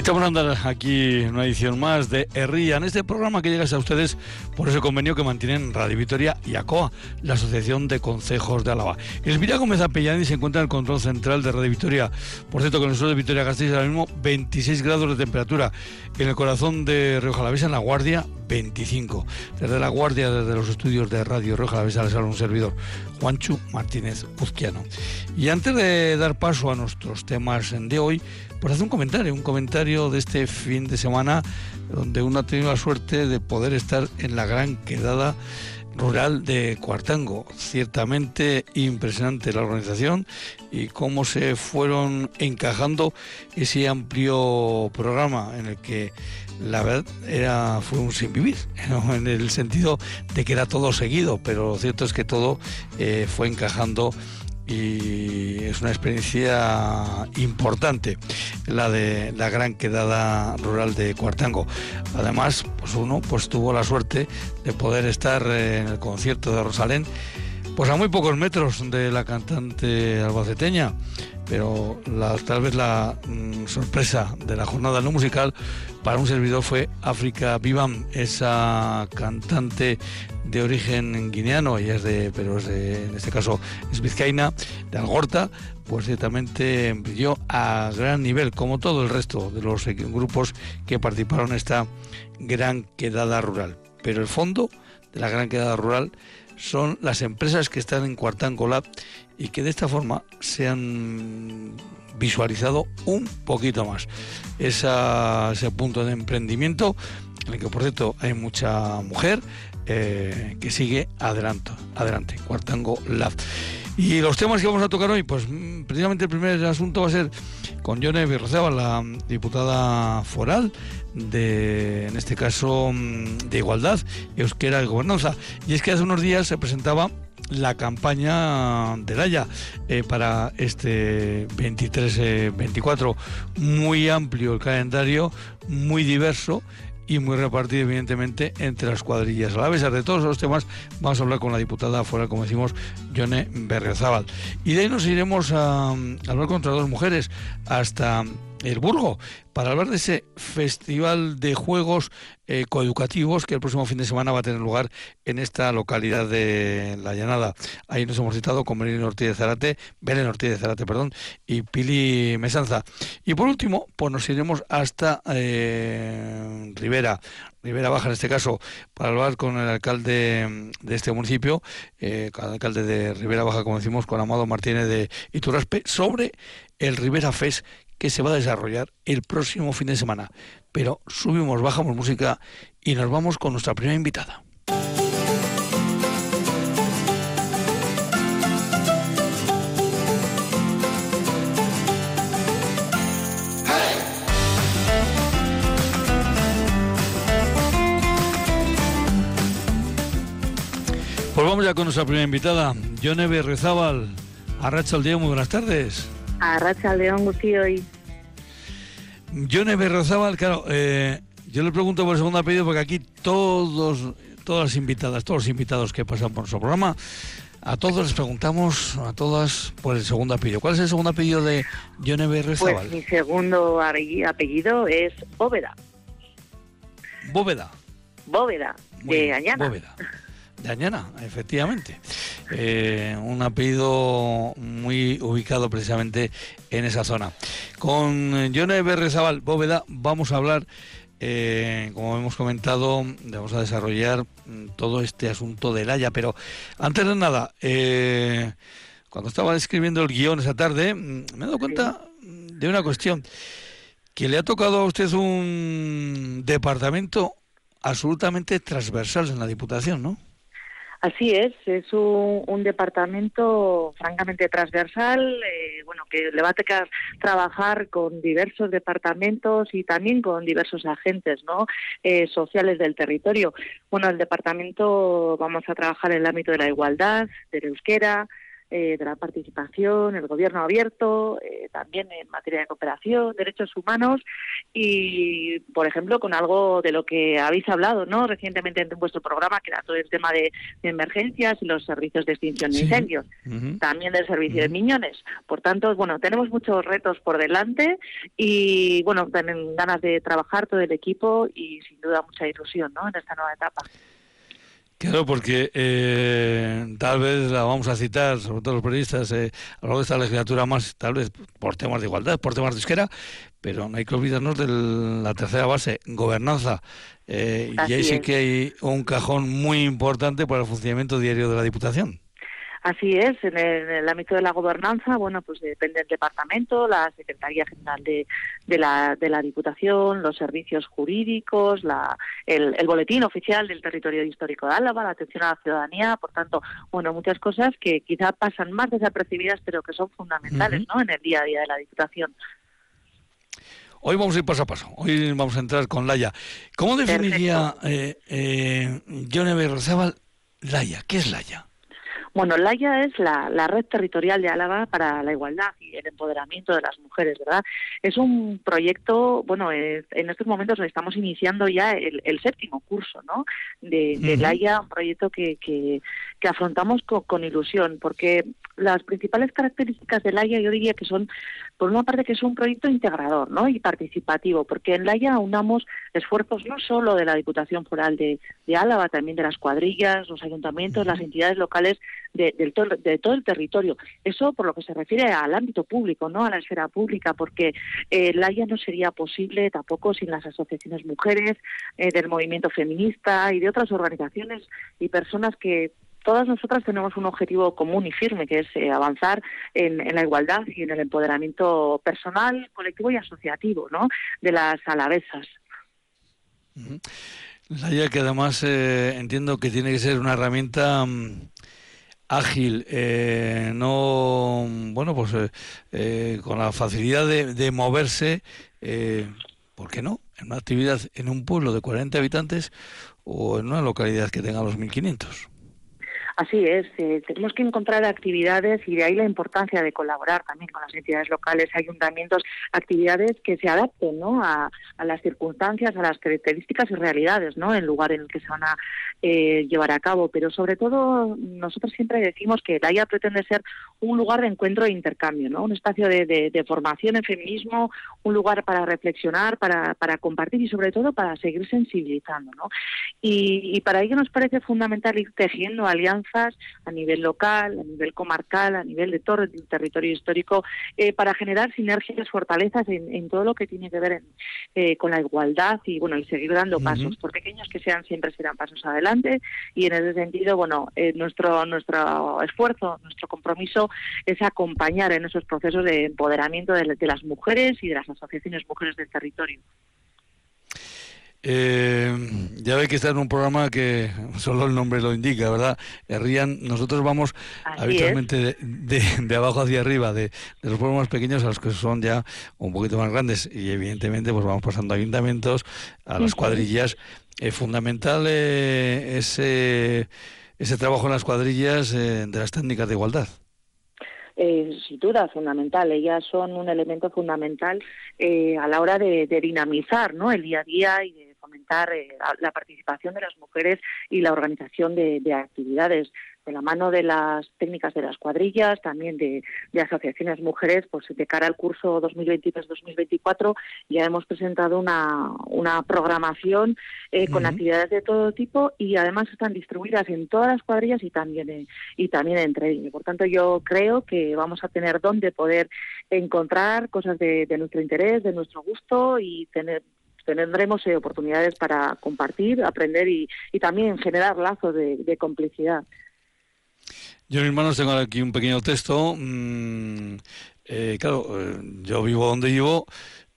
Estamos andando aquí en una edición más de Herría, en este programa que llega a ustedes por ese convenio que mantienen Radio Vitoria y ACOA, la Asociación de Consejos de Álava. Elvira Gómez Apellani se encuentra en el control central de Radio Vitoria. Por cierto, con el sur de Vitoria Gasteiz ahora mismo 26 grados de temperatura. En el corazón de Río Jalavesa, en La Guardia, 25. Desde La Guardia, desde los estudios de Radio Río Jalavesa, les habla un servidor, Juanchu Martínez Uzquiano. Y antes de dar paso a nuestros temas de hoy, pues hacer un comentario, un comentario de este fin de semana donde uno ha tenido la suerte de poder estar en la gran quedada rural de Cuartango. Ciertamente impresionante la organización y cómo se fueron encajando ese amplio programa en el que la verdad era fue un sin vivir, en el sentido de que era todo seguido, pero lo cierto es que todo eh, fue encajando y es una experiencia importante la de la gran quedada rural de Cuartango. Además, pues uno pues tuvo la suerte de poder estar en el concierto de Rosalén pues a muy pocos metros de la cantante albaceteña, pero tal vez la mm, sorpresa de la jornada no musical para un servidor fue África Vivam, esa cantante de origen guineano, y es de, pero es de, en este caso es vizcaína, de Algorta, pues ciertamente brilló a gran nivel, como todo el resto de los grupos que participaron en esta gran quedada rural. Pero el fondo de la gran quedada rural son las empresas que están en Cuartango Lab y que de esta forma se han visualizado un poquito más ese punto de emprendimiento en el que por cierto hay mucha mujer eh, que sigue adelante, adelante, Cuartango Lab. Y los temas que vamos a tocar hoy, pues mm, precisamente el primer asunto va a ser con Yone Birrozaba, la diputada foral de, en este caso, mm, de Igualdad, Euskera y Gobernanza. Y es que hace unos días se presentaba la campaña del Haya eh, para este 23-24. Muy amplio el calendario, muy diverso y muy repartido evidentemente entre las cuadrillas. A la vez de todos los temas vamos a hablar con la diputada fuera, como decimos, Yone Berrezábal. Y de ahí nos iremos a, a hablar contra dos mujeres hasta Burgo para hablar de ese festival de juegos eh, coeducativos que el próximo fin de semana va a tener lugar en esta localidad de La Llanada. Ahí nos hemos citado con Belén Ortiz de Zarate, Belén Ortiz de Zarate, perdón, y Pili Mesanza. Y por último, pues nos iremos hasta eh, Rivera, Rivera Baja en este caso, para hablar con el alcalde de este municipio, eh, el alcalde de Rivera Baja, como decimos, con Amado Martínez de Iturraspe, sobre el Rivera Fest que se va a desarrollar el próximo fin de semana. Pero subimos, bajamos música y nos vamos con nuestra primera invitada. Pues vamos ya con nuestra primera invitada, Yoneve Rezábal. Arracha el día, muy buenas tardes. A Racha León hoy. Yone Berrozábal, claro, eh, yo le pregunto por el segundo apellido porque aquí todos, todas las invitadas, todos los invitados que pasan por su programa, a todos les preguntamos, a todas, por el segundo apellido. ¿Cuál es el segundo apellido de Yone Berrozábal? Pues mi segundo apellido es Bóveda. Bóveda. Bóveda, de Añana. Bóveda de Añana, efectivamente. Eh, un apellido muy ubicado precisamente en esa zona. Con Yone Berrezabal Bóveda vamos a hablar, eh, como hemos comentado, vamos a desarrollar todo este asunto del Haya, pero antes de nada, eh, cuando estaba escribiendo el guion esa tarde, mm, me he dado cuenta de una cuestión, que le ha tocado a usted un departamento absolutamente transversal en la Diputación, ¿no? Así es, es un, departamento francamente transversal, eh, bueno, que le va a tocar trabajar con diversos departamentos y también con diversos agentes, ¿no? Eh, sociales del territorio. Bueno, el departamento vamos a trabajar en el ámbito de la igualdad, del euskera, eh, de la participación, el gobierno abierto, eh, también en materia de cooperación, derechos humanos y, por ejemplo, con algo de lo que habéis hablado no recientemente en vuestro programa, que era todo el tema de, emergencias y los servicios de extinción de incendios, también del servicio de miñones. Por tanto, bueno, tenemos muchos retos por delante y, bueno, tienen ganas de trabajar todo el equipo y, sin duda, mucha ilusión ¿no? en esta nueva etapa. Claro, porque eh, tal vez la vamos a citar, sobre todo los periodistas, eh, a lo largo de esta legislatura más, tal vez por temas de igualdad, por temas de izquierda, pero no hay que olvidarnos de la tercera base, gobernanza. Eh, y ahí sí que hay un cajón muy importante para el funcionamiento diario de la Diputación. Así es, en el, ámbito de la gobernanza, bueno, pues depende del departamento, la Secretaría General de, de, la, de la Diputación, los servicios jurídicos, la, el, boletín oficial del territorio histórico de Álava, la atención a la ciudadanía, por tanto, bueno, muchas cosas que quizá pasan más desapercibidas, pero que son fundamentales, ¿no?, en el día a día de la Diputación. Hoy vamos a ir paso a paso. Hoy vamos a entrar con Laia. ¿Cómo definiría eh, eh, Johnny Laia? ¿Qué es Laia? Bueno, Laia es la, red territorial de Álava para la igualdad y el empoderamiento de las mujeres, ¿verdad? Es un proyecto, bueno, en estos momentos estamos iniciando ya el, séptimo curso, ¿no? De, de Laia, un proyecto que, que, afrontamos con, ilusión, porque las principales características de Laia yo diría que son, por una parte, que es un proyecto integrador, ¿no? Y participativo, porque en Laia unamos esfuerzos no solo de la Diputación Foral de, de Álava, también de las cuadrillas, los ayuntamientos, las entidades locales de, de, todo el territorio. Eso por lo que se refiere al ámbito público, no a la esfera pública, porque eh, la no sería posible tampoco sin las asociaciones mujeres, eh, del movimiento feminista y de otras organizaciones y personas que todas nosotras tenemos un objetivo común y firme, que es eh, avanzar en, la igualdad y en el empoderamiento personal, colectivo y asociativo ¿no? de las alavesas. Laia, que además eh, entiendo que tiene que ser una herramienta mm, ágil, eh, no, bueno, pues eh, eh, con la facilidad de, de moverse, ¿por qué no? En una actividad en un pueblo de 40 habitantes o en una localidad que tenga los 1500. Así es, eh, tenemos que encontrar actividades y de ahí la importancia de colaborar también con las entidades locales, ayuntamientos, actividades que se adapten ¿no? a, las circunstancias, a las características y realidades ¿no? el lugar en el que se van a eh, llevar a cabo. Pero sobre todo, nosotros siempre decimos que DAIA pretende ser un lugar de encuentro e intercambio, ¿no? un espacio de, formación en feminismo, un lugar para reflexionar, para, para compartir y sobre todo para seguir sensibilizando. ¿no? Y, y para ello nos parece fundamental ir tejiendo alianzas a nivel local, a nivel comarcal, a nivel de todo el territorio histórico, eh, para generar sinergias, fortalezas en, todo lo que tiene que ver eh, con la igualdad y bueno y seguir dando pasos, por pequeños que sean, siempre serán pasos adelante y en ese sentido, bueno, eh, nuestro nuestro esfuerzo, nuestro compromiso es acompañar en esos procesos de empoderamiento de las mujeres y de las asociaciones mujeres del territorio. Eh, ya ve que está en un programa que solo el nombre lo indica, ¿verdad? Rían, nosotros vamos habitualmente de, abajo hacia arriba, de, los pueblos más pequeños a los que son ya un poquito más grandes y evidentemente pues vamos pasando a ayuntamientos, a las cuadrillas. Es fundamental eh, ese, ese trabajo en las cuadrillas eh, de las técnicas de igualdad. Eh, sin duda fundamental. Ellas son un elemento fundamental eh, a la hora de, dinamizar ¿no? el día a día y de fomentar eh, la participación de las mujeres y la organización de, actividades de la mano de las técnicas de las cuadrillas, también de, asociaciones mujeres, pues de cara al curso 2023-2024 ya hemos presentado una, una programación eh, con actividades de todo tipo y además están distribuidas en todas las cuadrillas y también, y también entre ellas. Por tanto, yo creo que vamos a tener donde poder encontrar cosas de, de nuestro interés, de nuestro gusto y tener tendremos eh, oportunidades para compartir, aprender y, también generar lazos de, complicidad. Yo, mis hermanos, tengo aquí un pequeño texto. Mm, eh, claro, eh, yo vivo donde vivo,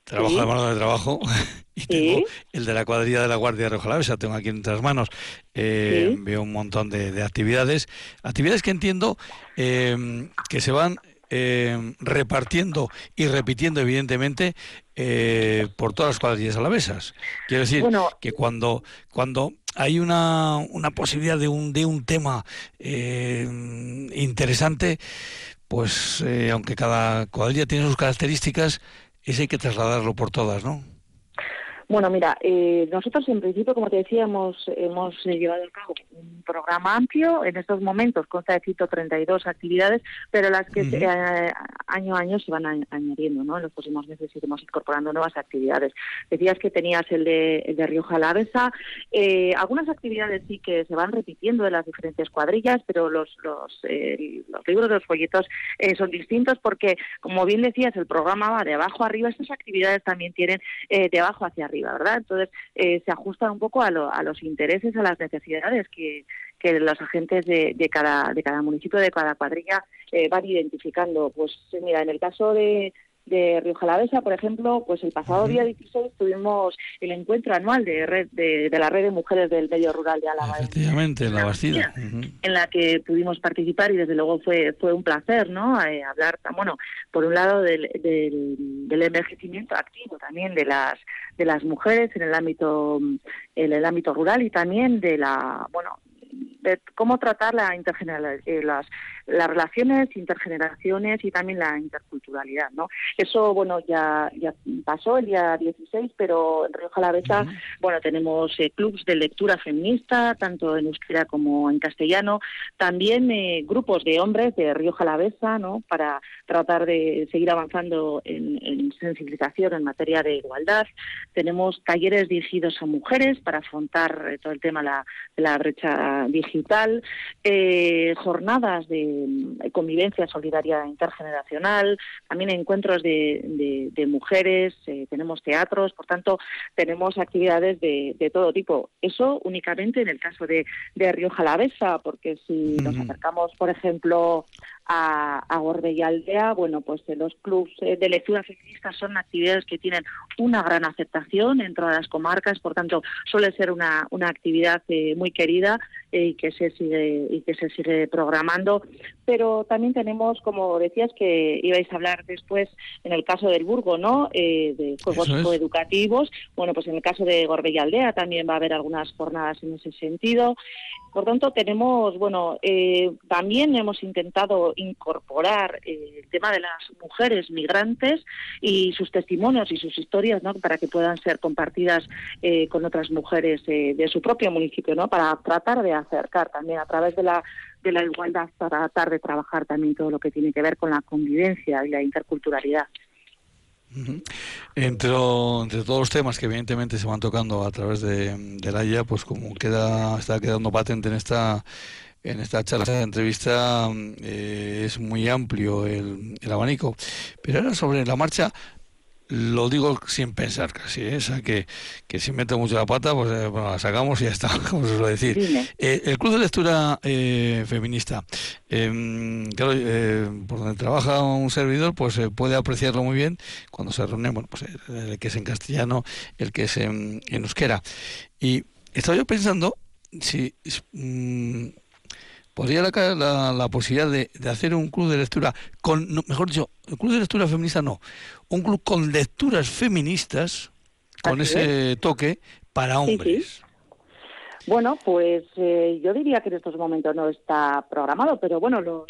trabajo de mano de trabajo y tengo el de la cuadrilla de la Guardia Roja sea, tengo aquí entre las manos. Veo un montón de, actividades, actividades que entiendo que se van eh, repartiendo y repitiendo, evidentemente, eh, por todas las cuadrillas alavesas. Quiero decir que cuando, cuando hay una, una posibilidad de un, de un tema eh, interesante, pues aunque cada cuadrilla tiene sus características, ese hay que trasladarlo por todas, ¿no? Bueno, mira, eh, nosotros en principio, como te decía, hemos, hemos eh, llevado a cabo un programa amplio. En estos momentos consta de 132 actividades, pero las que eh, año a año se van añadiendo, ¿no? En los próximos meses iremos incorporando nuevas actividades. Decías que tenías el de, el de Rioja Alavesa. algunas actividades sí que se van repitiendo de las diferentes cuadrillas, pero los, los, los libros de los folletos son distintos porque, como bien decías, el programa va de abajo arriba. Estas actividades también tienen de abajo hacia arriba ¿verdad? Entonces, eh, se ajustan un poco a, los intereses, a las necesidades que, los agentes de, cada, de cada municipio, de cada cuadrilla, eh, van identificando. Pues mira, en el caso de, de Río Jalavesa, por ejemplo, pues el pasado día 16 tuvimos el encuentro anual de red de, la red de mujeres del medio rural de Álava. Efectivamente, en la Bastida. En la que pudimos participar y desde luego fue fue un placer, ¿no? Eh, hablar, bueno, por un lado del, del, envejecimiento activo también de las de las mujeres en el ámbito en el ámbito rural y también de la, bueno, de cómo tratar la eh, las, las relaciones, intergeneraciones y también la interculturalidad, ¿no? Eso, bueno, ya, ya pasó el día 16, pero en Río Jalavesa, bueno, tenemos eh, clubs de lectura feminista, tanto en euskera como en castellano, también eh, grupos de hombres de Río Jalavesa, ¿no? Para tratar de seguir avanzando en, sensibilización en materia de igualdad. Tenemos talleres dirigidos a mujeres para afrontar todo el tema la, de la brecha digital, eh, jornadas de, convivencia solidaria intergeneracional, también encuentros de, mujeres, eh, tenemos teatros, por tanto, tenemos actividades de, todo tipo. Eso únicamente en el caso de, de Río Jalavesa, porque si nos acercamos, por ejemplo, a, a y Aldea, bueno, pues los clubes eh, de lectura feminista son actividades que tienen una gran aceptación en todas las comarcas, por tanto, suele ser una, una actividad eh, muy querida eh, y que se sigue y que se sigue programando. Pero también tenemos, como decías, que ibais a hablar después en el caso del Burgo, ¿no? de juegos educativos. Bueno, pues en el caso de y Aldea también va a haber algunas jornadas en ese sentido. Por tanto, tenemos, bueno, eh, también hemos intentado incorporar eh, el tema de las mujeres migrantes y sus testimonios y sus historias, ¿no? Para que puedan ser compartidas eh, con otras mujeres de su propio municipio, ¿no? Para tratar de acercar también a través de la de la igualdad, para tratar de trabajar también todo lo que tiene que ver con la convivencia y la interculturalidad. Entre, entre todos los temas que evidentemente se van tocando a través de, de la IA, pues como queda está quedando patente en esta en esta charla, esta entrevista, eh, es muy amplio el, el, abanico. Pero ahora sobre la marcha, lo digo sin pensar casi, ¿eh? o sea, que, que si meto mucho la pata, pues eh, bueno, la sacamos y ya está, como se suele decir. Eh, el Club de Lectura eh, Feminista, em, claro, por donde trabaja un servidor, pues puede apreciarlo muy bien cuando se reúne, bueno, pues el, que es en castellano, el que es en, euskera. Y estaba yo pensando si... Mm, podría la, la, posibilidad de, de, hacer un club de lectura con, mejor dicho, el club de lectura feminista no, un club con lecturas feministas, con ese toque para hombres. Bueno, pues eh, yo diría que en estos momentos no está programado, pero bueno, los,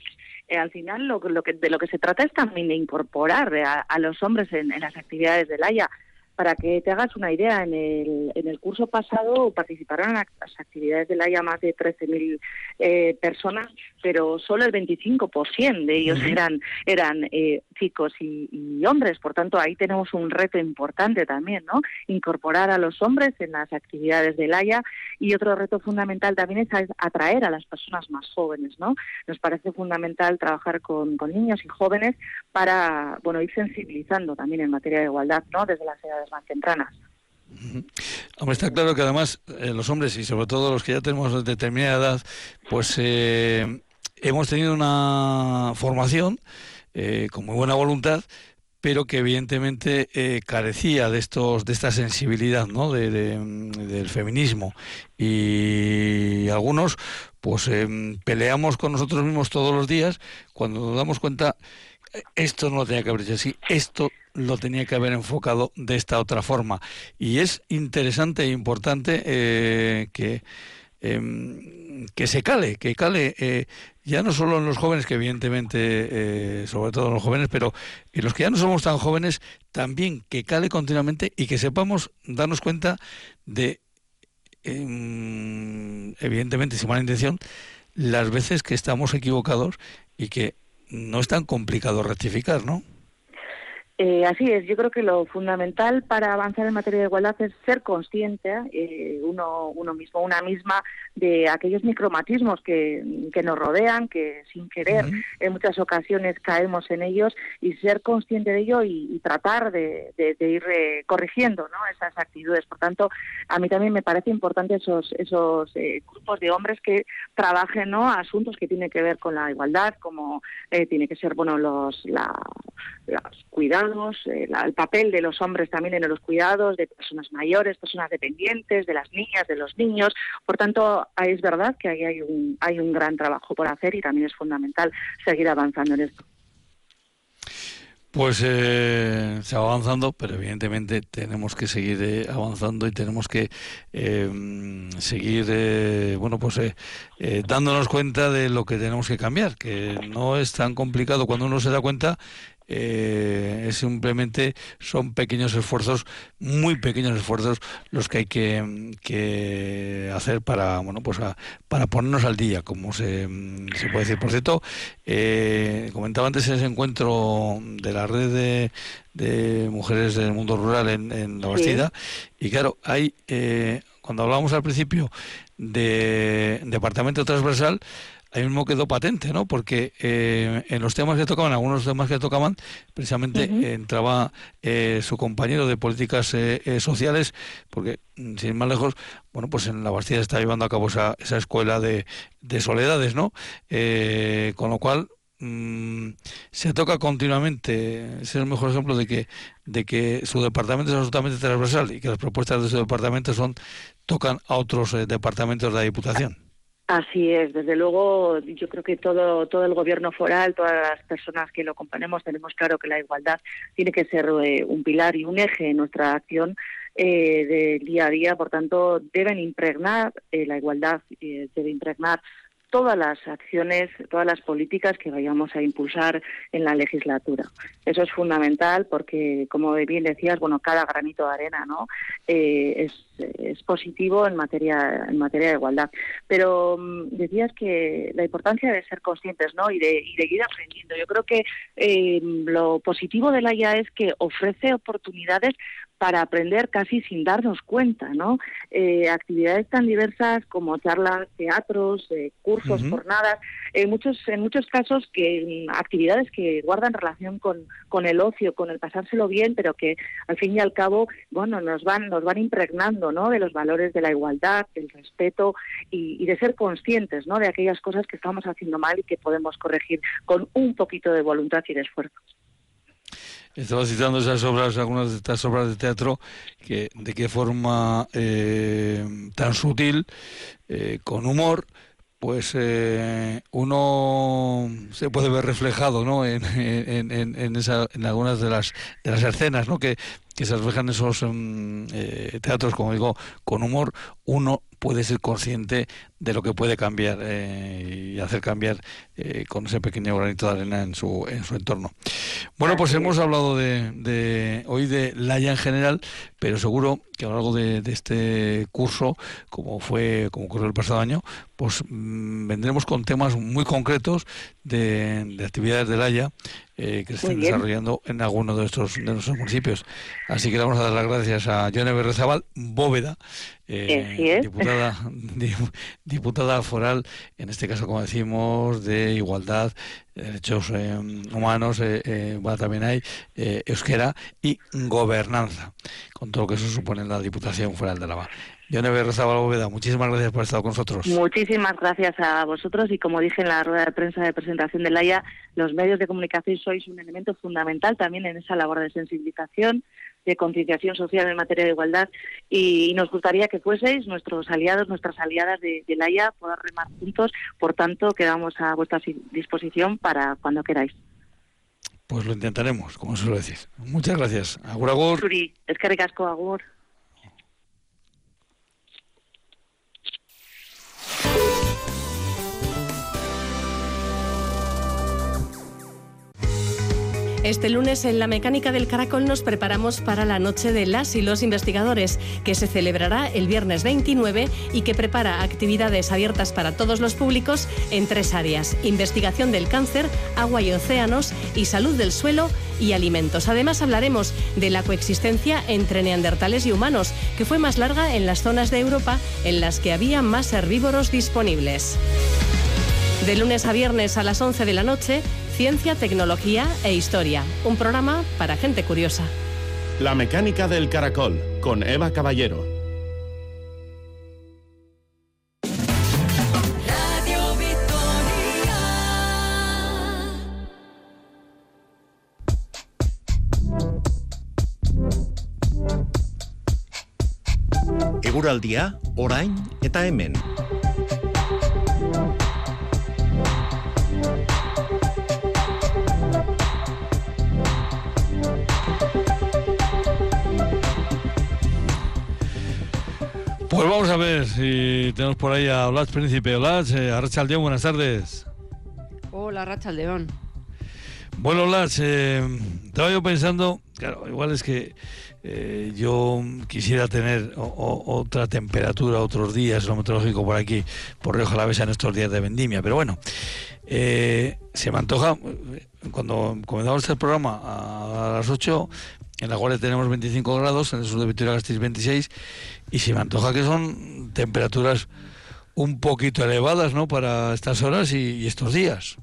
eh, al final lo, lo, que, de lo que se trata es también de incorporar a, los hombres en, en, las actividades del Haya. Para que te hagas una idea, en el, en el curso pasado participaron en las actividades del Haya más de 13.000 eh, personas, pero solo el 25% de ellos eran, eran eh, chicos y, hombres. Por tanto, ahí tenemos un reto importante también, ¿no? Incorporar a los hombres en las actividades del Haya y otro reto fundamental también es atraer a las personas más jóvenes, ¿no? Nos parece fundamental trabajar con, con niños y jóvenes para, bueno, ir sensibilizando también en materia de igualdad, ¿no? Desde las edades más tempranas. Está claro que además eh, los hombres y sobre todo los que ya tenemos determinada edad, pues eh, hemos tenido una formación eh, con muy buena voluntad, pero que evidentemente carecía de estos de esta sensibilidad ¿no? De, del feminismo y algunos pues peleamos con nosotros mismos todos los días cuando nos damos cuenta esto no lo tenía que haber hecho así, esto lo tenía que haber enfocado de esta otra forma. Y es interesante e importante eh, que, em, que se cale, que cale eh, ya no solo en los jóvenes, que evidentemente, eh, sobre todo en los jóvenes, pero en los que ya no somos tan jóvenes, también que cale continuamente y que sepamos darnos cuenta de, em, evidentemente, sin mala intención, las veces que estamos equivocados y que no es tan complicado rectificar, ¿no? Eh, así es, yo creo que lo fundamental para avanzar en materia de igualdad es ser consciente, eh, uno, uno mismo, una misma, de aquellos micromatismos que, que nos rodean, que sin querer en muchas ocasiones caemos en ellos y ser consciente de ello y, tratar de, ir eh, corrigiendo ¿no? esas actitudes. Por tanto, a mí también me parece importante esos, esos grupos de hombres que trabajen ¿no? asuntos que tienen que ver con la igualdad, como tiene que ser bueno los, la, los cuidados eh, el papel de los hombres también en los cuidados de personas mayores, personas dependientes, de las niñas, de los niños. Por tanto, es verdad que ahí hay un, hay un gran trabajo por hacer y también es fundamental seguir avanzando en esto. Pues eh, se va avanzando, pero evidentemente tenemos que seguir eh, avanzando y tenemos que em, seguir, bueno, pues dándonos cuenta de lo que tenemos que cambiar, que no es tan complicado cuando uno se da cuenta eh, es simplemente son pequeños esfuerzos, muy pequeños esfuerzos los que hay que, hacer para bueno pues para ponernos al día, como se, puede decir. Por cierto, eh, comentaba antes ese encuentro de la red de, de mujeres del mundo rural en, la Bastida y claro, hay eh, cuando hablábamos al principio de departamento transversal ahí mismo quedó patente, ¿no? Porque eh, en los temas que tocaban, algunos temas que tocaban, precisamente entraba eh, su compañero de políticas eh, sociales, porque mm, sin ir más lejos, bueno, pues en la Bastida está llevando a cabo esa, esa escuela de, de soledades, ¿no? con lo cual mm, se toca continuamente, es el mejor ejemplo de que, de que su departamento es absolutamente transversal y que las propuestas de su departamento son tocan a otros departamentos de la Diputación. Así es, desde luego yo creo que todo, todo el gobierno foral, todas las personas que lo componemos tenemos claro que la igualdad tiene que ser eh, un pilar y un eje en nuestra acción eh, del día a día, por tanto deben impregnar eh, la igualdad, debe impregnar todas las acciones, todas las políticas que vayamos a impulsar en la legislatura. Eso es fundamental porque, como bien decías, bueno, cada granito de arena, ¿no? Eh, es, positivo en materia en materia de igualdad. Pero mm, decías que la importancia de ser conscientes, ¿no? Y de, ir aprendiendo. Yo creo que eh, lo positivo de la IA es que ofrece oportunidades para aprender casi sin darnos cuenta, ¿no? Eh, actividades tan diversas como charlas, teatros, eh, cursos, jornadas, en muchos en muchos casos que mm, actividades que guardan relación con, con el ocio, con el pasárselo bien, pero que al fin y al cabo, bueno, nos van nos van impregnando, De los valores de la igualdad, del respeto y, de ser conscientes, ¿no? De aquellas cosas que estamos haciendo mal y que podemos corregir con un poquito de voluntad y de esfuerzo. Estaba citando esas obras, algunas de estas obras de teatro, que de qué forma eh, tan sutil, eh, con humor, pues eh, uno se puede ver reflejado ¿no? en algunas de las, de las escenas ¿no? que, que se reflejan esos mm, teatros, como digo, con humor, uno puede ser consciente de lo que puede cambiar y hacer cambiar con ese pequeño granito de arena en su, en su entorno. Bueno, pues hemos hablado de, hoy de Laia en general, pero seguro que a lo largo de, este curso, como fue como ocurrió el pasado año, pues mm, vendremos con temas muy concretos de, actividades de Laia eh, que se están desarrollando en algunos de nuestros, de nuestros municipios. Así que le vamos a dar las gracias a Joana Berrezabal, Bóveda, eh, diputada, diputada foral, en este caso, como decimos, de igualdad, derechos eh, humanos, eh, bueno, también hay euskera y gobernanza, con todo lo que eso supone en la Diputación Foral de Álava. Yone Bóveda, muchísimas gracias por estar con nosotros. Muchísimas gracias a vosotros y como dije en la rueda de prensa de presentación de Laia, los medios de comunicación sois un elemento fundamental también en esa labor de sensibilización, de concienciación social en materia de igualdad y, nos gustaría que fueseis nuestros aliados, nuestras aliadas de, de Laia, poder remar juntos. Por tanto, quedamos a vuestra disposición para cuando queráis. pues lo intentaremos, como suelo decir. Muchas gracias. Agur, agur. Suri, es que recasco, agur. Este lunes en La Mecánica del Caracol nos preparamos para la Noche de las y los Investigadores, que se celebrará el viernes 29 y que prepara actividades abiertas para todos los públicos en tres áreas, investigación del cáncer, agua y océanos y salud del suelo y alimentos. Además hablaremos de la coexistencia entre neandertales y humanos, que fue más larga en las zonas de Europa en las que había más herbívoros disponibles. De lunes a viernes a las 11 de la noche, Ciencia, Tecnología e Historia. Un programa para gente curiosa. La mecánica del caracol con Eva Caballero. Radio Victoria. Eguraldia, orain eta hemen. Ver si tenemos por ahí a Blas Príncipe. Blas, eh, Arrachaldeón, buenas tardes. Hola, Racha León. Bueno, Blas, eh, estaba yo pensando, claro, igual es que eh, yo quisiera tener o- o- otra temperatura otros días, lo meteorológico por aquí, por Río Jalavesa en estos días de vendimia, pero bueno, eh, se me antoja, eh, cuando comenzamos este programa a las 8, en la cual tenemos 25 grados, en el sur de Vitoria-Gasteiz 26, y se me antoja que son temperaturas un poquito elevadas, ¿no?, para estas horas y, y estos días.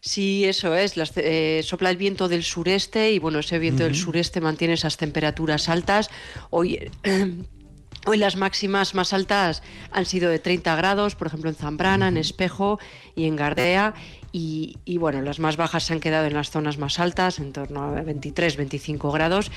Sí, eso es. las- eh, sopla el viento del sureste y bueno, ese viento del sureste mantiene esas temperaturas altas. Hoy, hoy las máximas más altas han sido de 30 grados, por ejemplo en Zambrana, en Espejo y en Gardea. Y, y, bueno, las más bajas se han quedado en las zonas más altas, en torno a 23, 25 grados.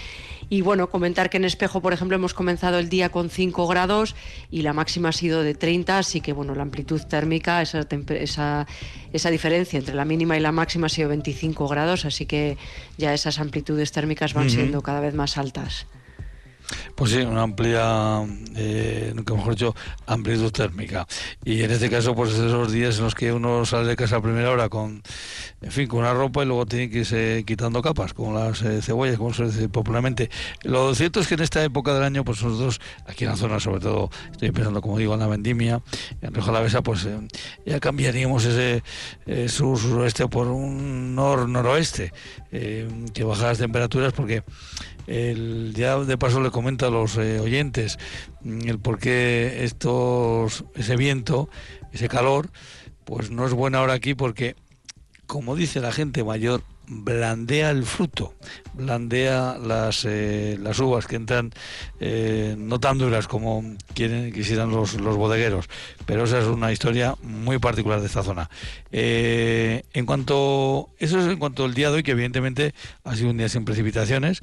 Y bueno, comentar que en Espejo, por ejemplo, hemos comenzado el día con 5 grados y la máxima ha sido de 30, así que bueno, la amplitud térmica, esa, esa, esa diferencia entre la mínima y la máxima ha sido 25 grados, así que ya esas amplitudes térmicas van siendo cada vez más altas. Pues sí, una amplia, eh, nunca mejor dicho, amplitud térmica. Y en este caso, pues esos días en los que uno sale de casa a primera hora con, en fin, con una ropa y luego tiene que irse quitando capas, como las eh, cebollas, como se dice popularmente. Lo cierto es que en esta época del año, pues nosotros, aquí en la zona, sobre todo, estoy pensando, como digo, en la vendimia, en Río Jalavesa, pues eh, ya cambiaríamos ese eh, sur-suroeste por un nor-noroeste, eh, que baja las temperaturas porque el, ya de paso le comento a los eh, oyentes mm, el por qué estos, ese viento, ese calor, pues no es bueno ahora aquí porque, como dice la gente mayor, blandea el fruto, blandea las, eh, las uvas que entran eh, no tan duras como quieren, quisieran los, los bodegueros, pero esa es una historia muy particular de esta zona. Eh, en cuanto, eso es en cuanto al día de hoy, que evidentemente ha sido un día sin precipitaciones.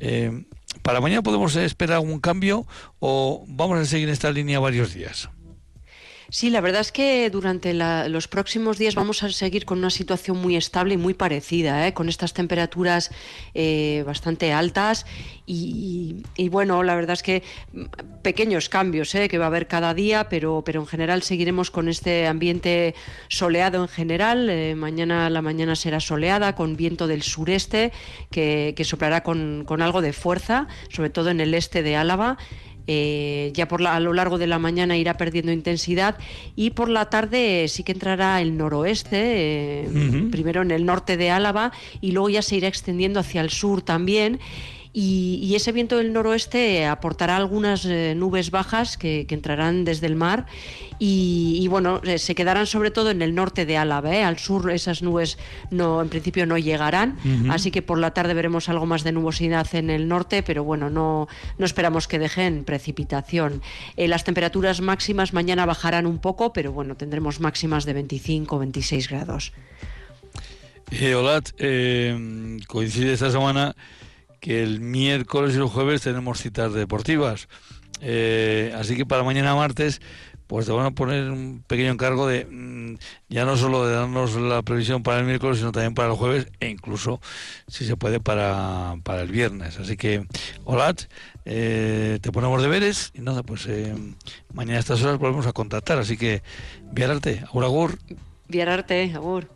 Eh, ¿Para mañana podemos esperar algún cambio o vamos a seguir en esta línea varios días? Sí, la verdad es que durante los próximos días vamos a seguir con una situación muy estable y muy parecida, ¿eh? con estas temperaturas eh, bastante altas y, bueno, la verdad es que mm, pequeños cambios ¿eh? que va a haber cada día, pero, en general seguiremos con este ambiente soleado en general. Mañana la mañana será soleada con viento del sureste que, soplará con algo de fuerza, sobre todo en el este de Álava. Eh, ya por la- a lo largo de la mañana irá perdiendo intensidad y por la tarde sí que entrará el noroeste, eh, primero en el norte de Álava y luego ya se irá extendiendo hacia el sur también. Y, y ese viento del noroeste aportará algunas eh, nubes bajas que, que entrarán desde el mar y, y, bueno, eh, se quedarán sobre todo en el norte de Álava. ¿eh? Al sur esas nubes no, en principio no llegarán, así que por la tarde veremos algo más de nubosidad en el norte, pero bueno, no, no esperamos que dejen precipitación. Eh, las temperaturas máximas mañana bajarán un poco, pero bueno, tendremos máximas de 25 o 26 grados. Eh, Olat, eh, coincide esta semana que el miércoles y el jueves tenemos citas deportivas. Eh, así que para mañana martes, pues te van a poner un pequeño encargo de mm, ya no solo de darnos la previsión para el miércoles, sino también para el jueves e incluso, si se puede, para, para el viernes. Así que, hola, eh, te ponemos deberes y nada, pues eh, mañana a estas horas volvemos a contactar. Así que, viararte, agur agur. Viararte, agur.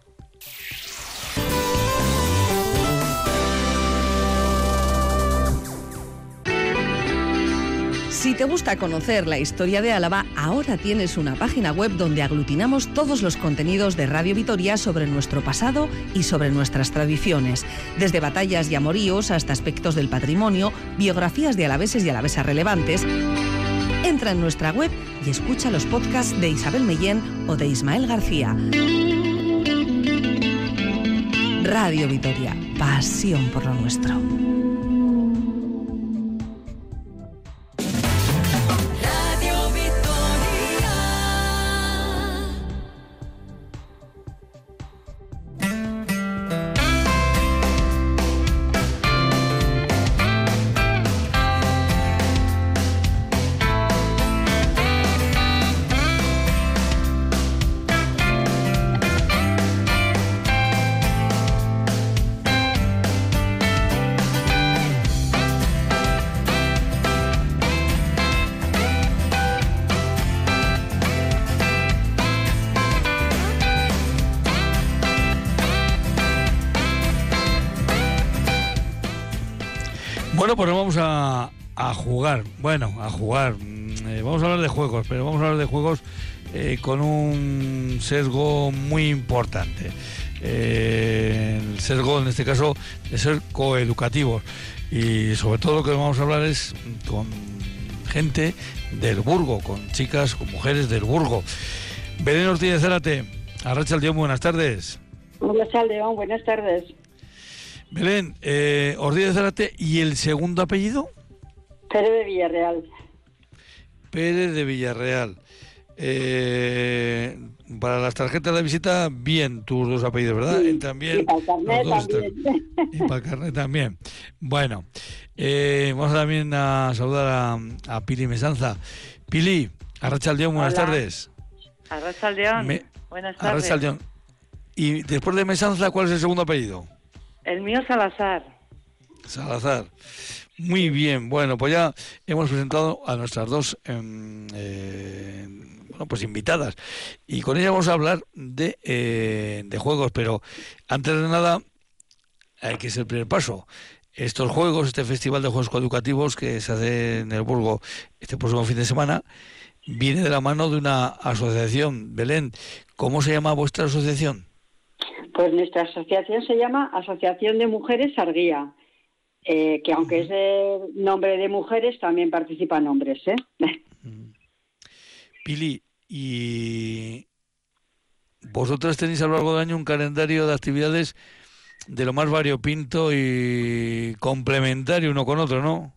Si te gusta conocer la historia de Álava, ahora tienes una página web donde aglutinamos todos los contenidos de Radio Vitoria sobre nuestro pasado y sobre nuestras tradiciones, desde batallas y amoríos hasta aspectos del patrimonio, biografías de alaveses y alavesas relevantes. Entra en nuestra web y escucha los podcasts de Isabel Mellén o de Ismael García. Radio Vitoria, pasión por lo nuestro. Pues vamos a, a jugar. Bueno, a jugar. Mm, eh, vamos a hablar de juegos, pero vamos a hablar de juegos eh, con un sesgo muy importante. Eh, el sesgo, en este caso, de ser coeducativos. Y sobre todo lo que vamos a hablar es con gente del Burgo, con chicas, con mujeres del Burgo. Belén Ortiz de Zárate, Arracha el buenas tardes. Hola, Saldeón, buenas tardes. Belén, eh, Ortiz de Zárate, ¿y el segundo apellido? Pérez de Villarreal. Pérez de Villarreal. Eh, para las tarjetas de visita, bien tus dos apellidos, ¿verdad? Sí, Entran bien. y para el carnet también. Y para el carnet también. Bueno, eh, vamos también a saludar a, a Pili Mesanza. Pili, Arrachaldeón, buenas Hola. tardes. Arrachaldeón, buenas tardes. Arrachaldeón. Y después de Mesanza, ¿cuál es el segundo apellido? El mío Salazar. Salazar. Muy bien, bueno, pues ya hemos presentado a nuestras dos em, eh, bueno, pues invitadas y con ellas vamos a hablar de, eh, de juegos, pero antes de nada hay que ser el primer paso. Estos juegos, este festival de juegos coeducativos que se hace en el Burgo este próximo fin de semana, viene de la mano de una asociación. Belén, ¿cómo se llama vuestra asociación? Pues nuestra asociación se llama Asociación de Mujeres Arguía, eh, que aunque es de nombre de mujeres, también participan hombres, ¿eh? Pili, y vosotras tenéis a lo largo del año un calendario de actividades de lo más variopinto y complementario uno con otro, ¿no?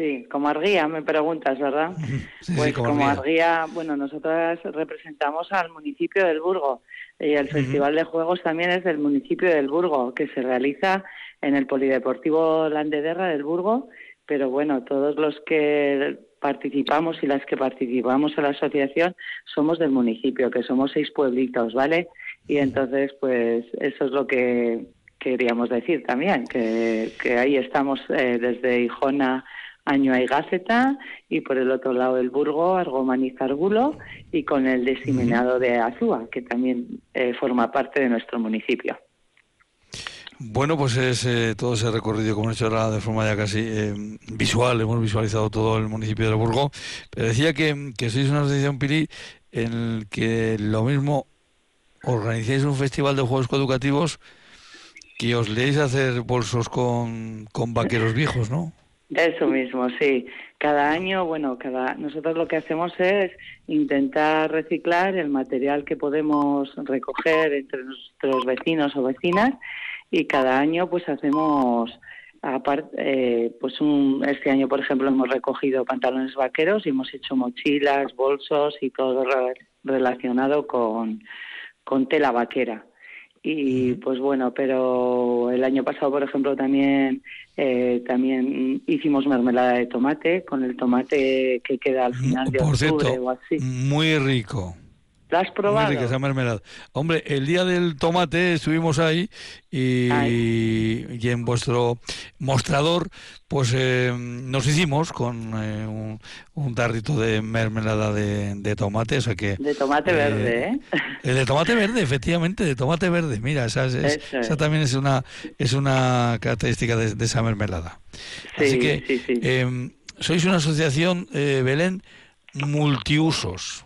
Sí, como Arguía me preguntas, ¿verdad? Sí, pues sí, como como Arguía. Arguía, bueno, nosotras representamos al municipio del Burgo y el Festival de Juegos también es del municipio del Burgo, que se realiza en el Polideportivo Landederra del Burgo, pero bueno, todos los que participamos y las que participamos en la asociación somos del municipio, que somos seis pueblitos, ¿vale? Y entonces, pues eso es lo que queríamos decir también, que, que ahí estamos eh, desde Hijona Año y Gáceta y por el otro lado el Burgo, Argomán y Zargulo y con el diseminado de Azúa, que también eh, forma parte de nuestro municipio. Bueno, pues es eh, todo ese recorrido, como he hecho ahora de forma ya casi eh, visual, hemos visualizado todo el municipio de Burgo, pero decía que, que sois una asociación Pili en el que lo mismo organizáis un festival de juegos coeducativos que os leéis a hacer bolsos con, con vaqueros viejos, ¿no? Eso mismo, sí. Cada año, bueno, cada nosotros lo que hacemos es intentar reciclar el material que podemos recoger entre nuestros vecinos o vecinas y cada año pues hacemos aparte eh, pues un, este año por ejemplo hemos recogido pantalones vaqueros y hemos hecho mochilas, bolsos y todo re- relacionado con, con tela vaquera. Y pues bueno, pero el año pasado, por ejemplo, también eh, también hicimos mermelada de tomate con el tomate que queda al final de Por octubre cierto, o así. muy rico. ¿La has Muy probado? rica esa mermelada. Hombre, el día del tomate estuvimos ahí y, y en vuestro mostrador, pues eh, nos hicimos con eh, un, un tarrito de mermelada de, de tomate, o sea que... De tomate eh, verde, ¿eh? El de tomate verde, efectivamente, de tomate verde. Mira, esa, es- esa también es una es una característica de, de esa mermelada. Así Sí, que sí, sí. eh, sois una asociación, eh, Belén, multiusos.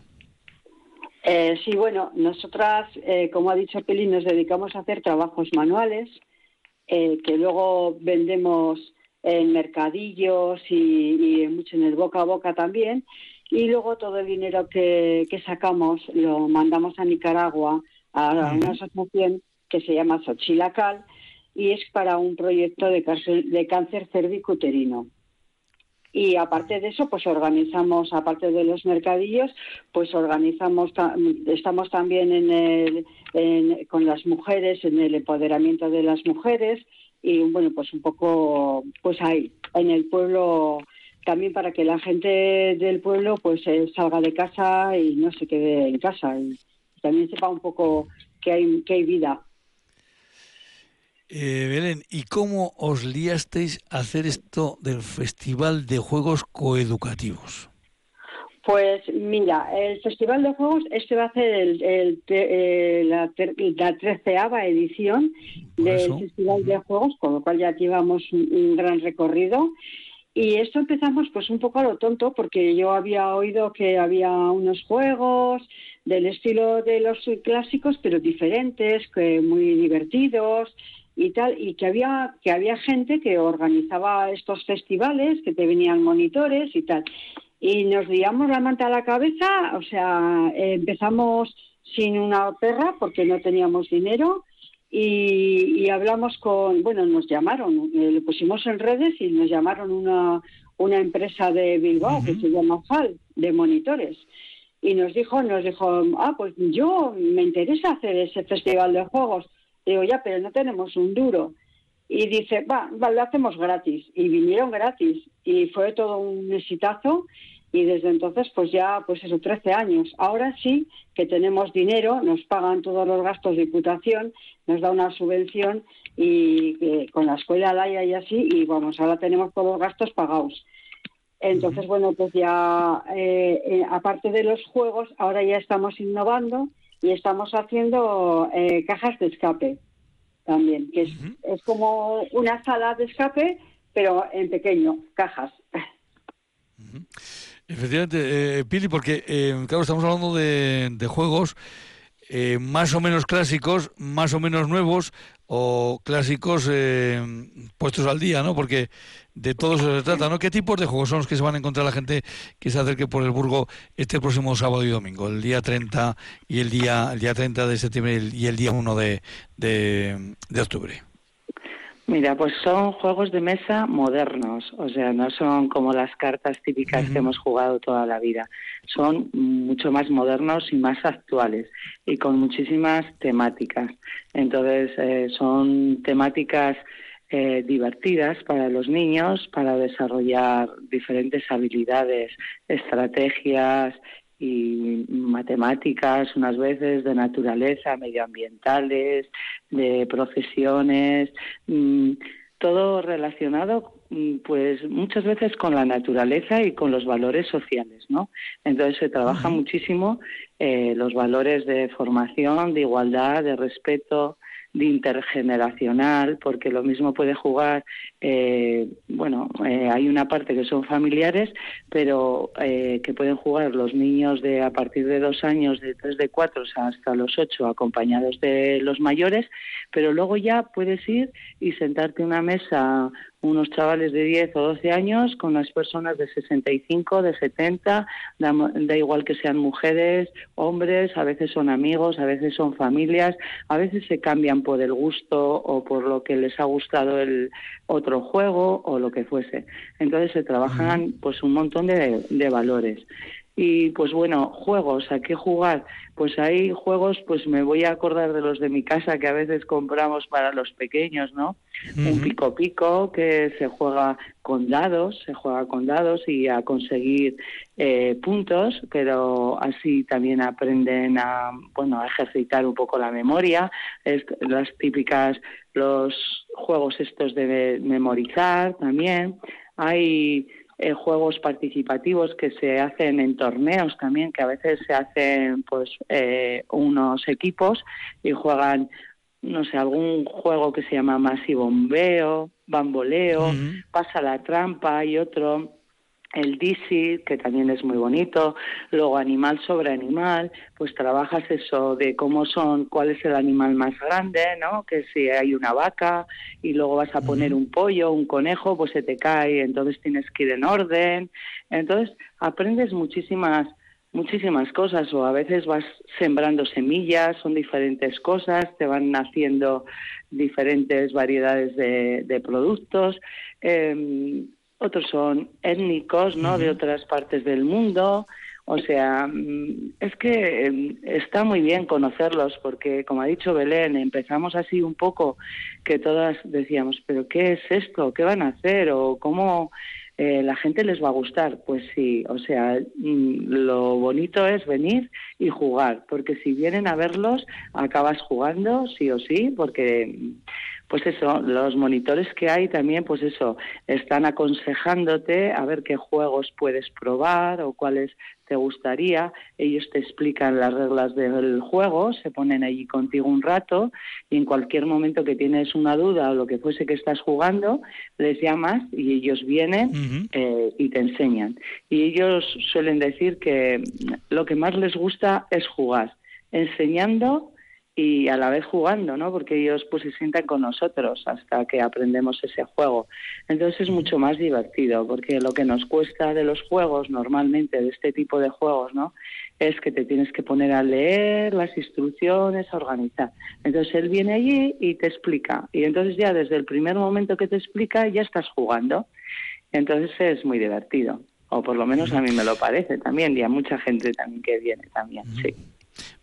Eh, sí, bueno, nosotras, eh, como ha dicho Peli, nos dedicamos a hacer trabajos manuales eh, que luego vendemos en mercadillos y, y mucho en el boca a boca también. Y luego todo el dinero que, que sacamos lo mandamos a Nicaragua a una asociación que se llama Xochilacal y es para un proyecto de cáncer, de cáncer cervicuterino. Y aparte de eso, pues organizamos, aparte de los mercadillos, pues organizamos, ta- estamos también en el, en- con las mujeres, en el empoderamiento de las mujeres y bueno, pues un poco, pues ahí, en el pueblo, también para que la gente del pueblo pues eh, salga de casa y no se quede en casa y también sepa un poco que hay, que hay vida. Eh, Belén, ¿y cómo os liasteis a hacer esto del Festival de Juegos Coeducativos? Pues mira, el Festival de Juegos, este va a ser el, eh, la, treceava edición del Festival de Juegos, con lo cual ya llevamos un, un gran recorrido. Y esto empezamos pues un poco a lo tonto, porque yo había oído que había unos juegos del estilo de los clásicos, pero diferentes, que muy divertidos y tal, y que había que había gente que organizaba estos festivales, que te venían monitores y tal y nos liamos la manta a la cabeza, o sea, empezamos sin una perra porque no teníamos dinero y, y hablamos con, bueno, nos llamaron, eh, lo pusimos en redes y nos llamaron una, una empresa de Bilbao que se llama FAL, de monitores. Y nos dijo, nos dijo, ah, pues yo me interesa hacer ese festival de juegos. Digo, ya, pero no tenemos un duro. Y dice, va, va, lo hacemos gratis. Y vinieron gratis. Y fue todo un exitazo. Y desde entonces, pues ya, pues eso, 13 años. Ahora sí que tenemos dinero, nos pagan todos los gastos de diputación, nos da una subvención y eh, con la escuela Laia y así, y vamos, ahora tenemos todos los gastos pagados. Entonces, bueno, pues ya, eh, eh, aparte de los juegos, ahora ya estamos innovando y estamos haciendo eh, cajas de escape también, que es, es como una sala de escape, pero en pequeño, cajas. Efectivamente, eh, Pili, porque eh, claro, estamos hablando de, de juegos eh, más o menos clásicos, más o menos nuevos o clásicos eh, puestos al día, ¿no? Porque de todo eso se trata, ¿no? ¿Qué tipos de juegos son los que se van a encontrar la gente que se acerque por el Burgo este próximo sábado y domingo, el día 30 y el día el día 30 de septiembre y el, día 1 de, de, de octubre? Mira, pues son juegos de mesa modernos, o sea, no son como las cartas típicas que hemos jugado toda la vida. Son mucho más modernos y más actuales y con muchísimas temáticas. Entonces, eh, son temáticas eh, divertidas para los niños, para desarrollar diferentes habilidades, estrategias y matemáticas, unas veces de naturaleza, medioambientales, de profesiones, mm, todo relacionado mm, pues muchas veces con la naturaleza y con los valores sociales, ¿no? Entonces se trabaja muchísimo eh, los valores de formación, de igualdad, de respeto, de intergeneracional, porque lo mismo puede jugar, eh, bueno, eh, hay una parte que son familiares, pero eh, que pueden jugar los niños de a partir de dos años, de tres, de cuatro hasta los ocho, acompañados de los mayores, pero luego ya puedes ir y sentarte en una mesa unos chavales de 10 o 12 años con unas personas de 65, de 70, da, da, igual que sean mujeres, hombres, a veces son amigos, a veces son familias, a veces se cambian por el gusto o por lo que les ha gustado el otro juego o lo que fuese. Entonces se trabajan pues un montón de, de valores. Y pues bueno, juegos, ¿a qué jugar? Pues hay juegos, pues me voy a acordar de los de mi casa que a veces compramos para los pequeños, ¿no? Un pico pico que se juega con dados, se juega con dados y a conseguir eh, puntos, pero así también aprenden a, bueno, a ejercitar un poco la memoria, es, las típicas, los juegos estos de memorizar también. Hay eh, juegos participativos que se hacen en torneos también, que a veces se hacen pues eh, unos equipos y juegan, no sé, algún juego que se llama Masi Bombeo, Bamboleo, Pasa la Trampa y otro el DC, que también es muy bonito, luego animal sobre animal, pues trabajas eso de cómo son, cuál es el animal más grande, ¿no? Que si hay una vaca y luego vas a poner un pollo, un conejo, pues se te cae, entonces tienes que ir en orden. Entonces aprendes muchísimas muchísimas cosas o a veces vas sembrando semillas, son diferentes cosas, te van naciendo diferentes variedades de, de productos. Eh, otros son étnicos, ¿no? De otras partes del mundo. O sea, mm, es que em, está muy bien conocerlos porque, como ha dicho Belén, empezamos así un poco que todas decíamos, pero ¿qué es esto? ¿Qué van a hacer? ¿O cómo eh, la gente les va a gustar? Pues sí, o sea, mm, lo bonito es venir y jugar, porque si vienen a verlos, acabas jugando, sí o sí, porque pues eso, los monitores que hay también, pues eso, están aconsejándote a ver qué juegos puedes probar o cuáles te gustaría. Ellos te explican las reglas del juego, se ponen allí contigo un rato y en cualquier momento que tienes una duda o lo que fuese que estás jugando, les llamas y ellos vienen eh, y te enseñan. Y ellos suelen decir que lo que más les gusta es jugar, enseñando y a la vez jugando, ¿no? Porque ellos pues se sientan con nosotros hasta que aprendemos ese juego. Entonces es mucho más divertido, porque lo que nos cuesta de los juegos normalmente, de este tipo de juegos, ¿no? Es que te tienes que poner a leer las instrucciones, a organizar. Entonces él viene allí y te explica. Y entonces ya desde el primer momento que te explica ya estás jugando. Entonces es muy divertido. O por lo menos a mí me lo parece también. Y a mucha gente también que viene también, sí.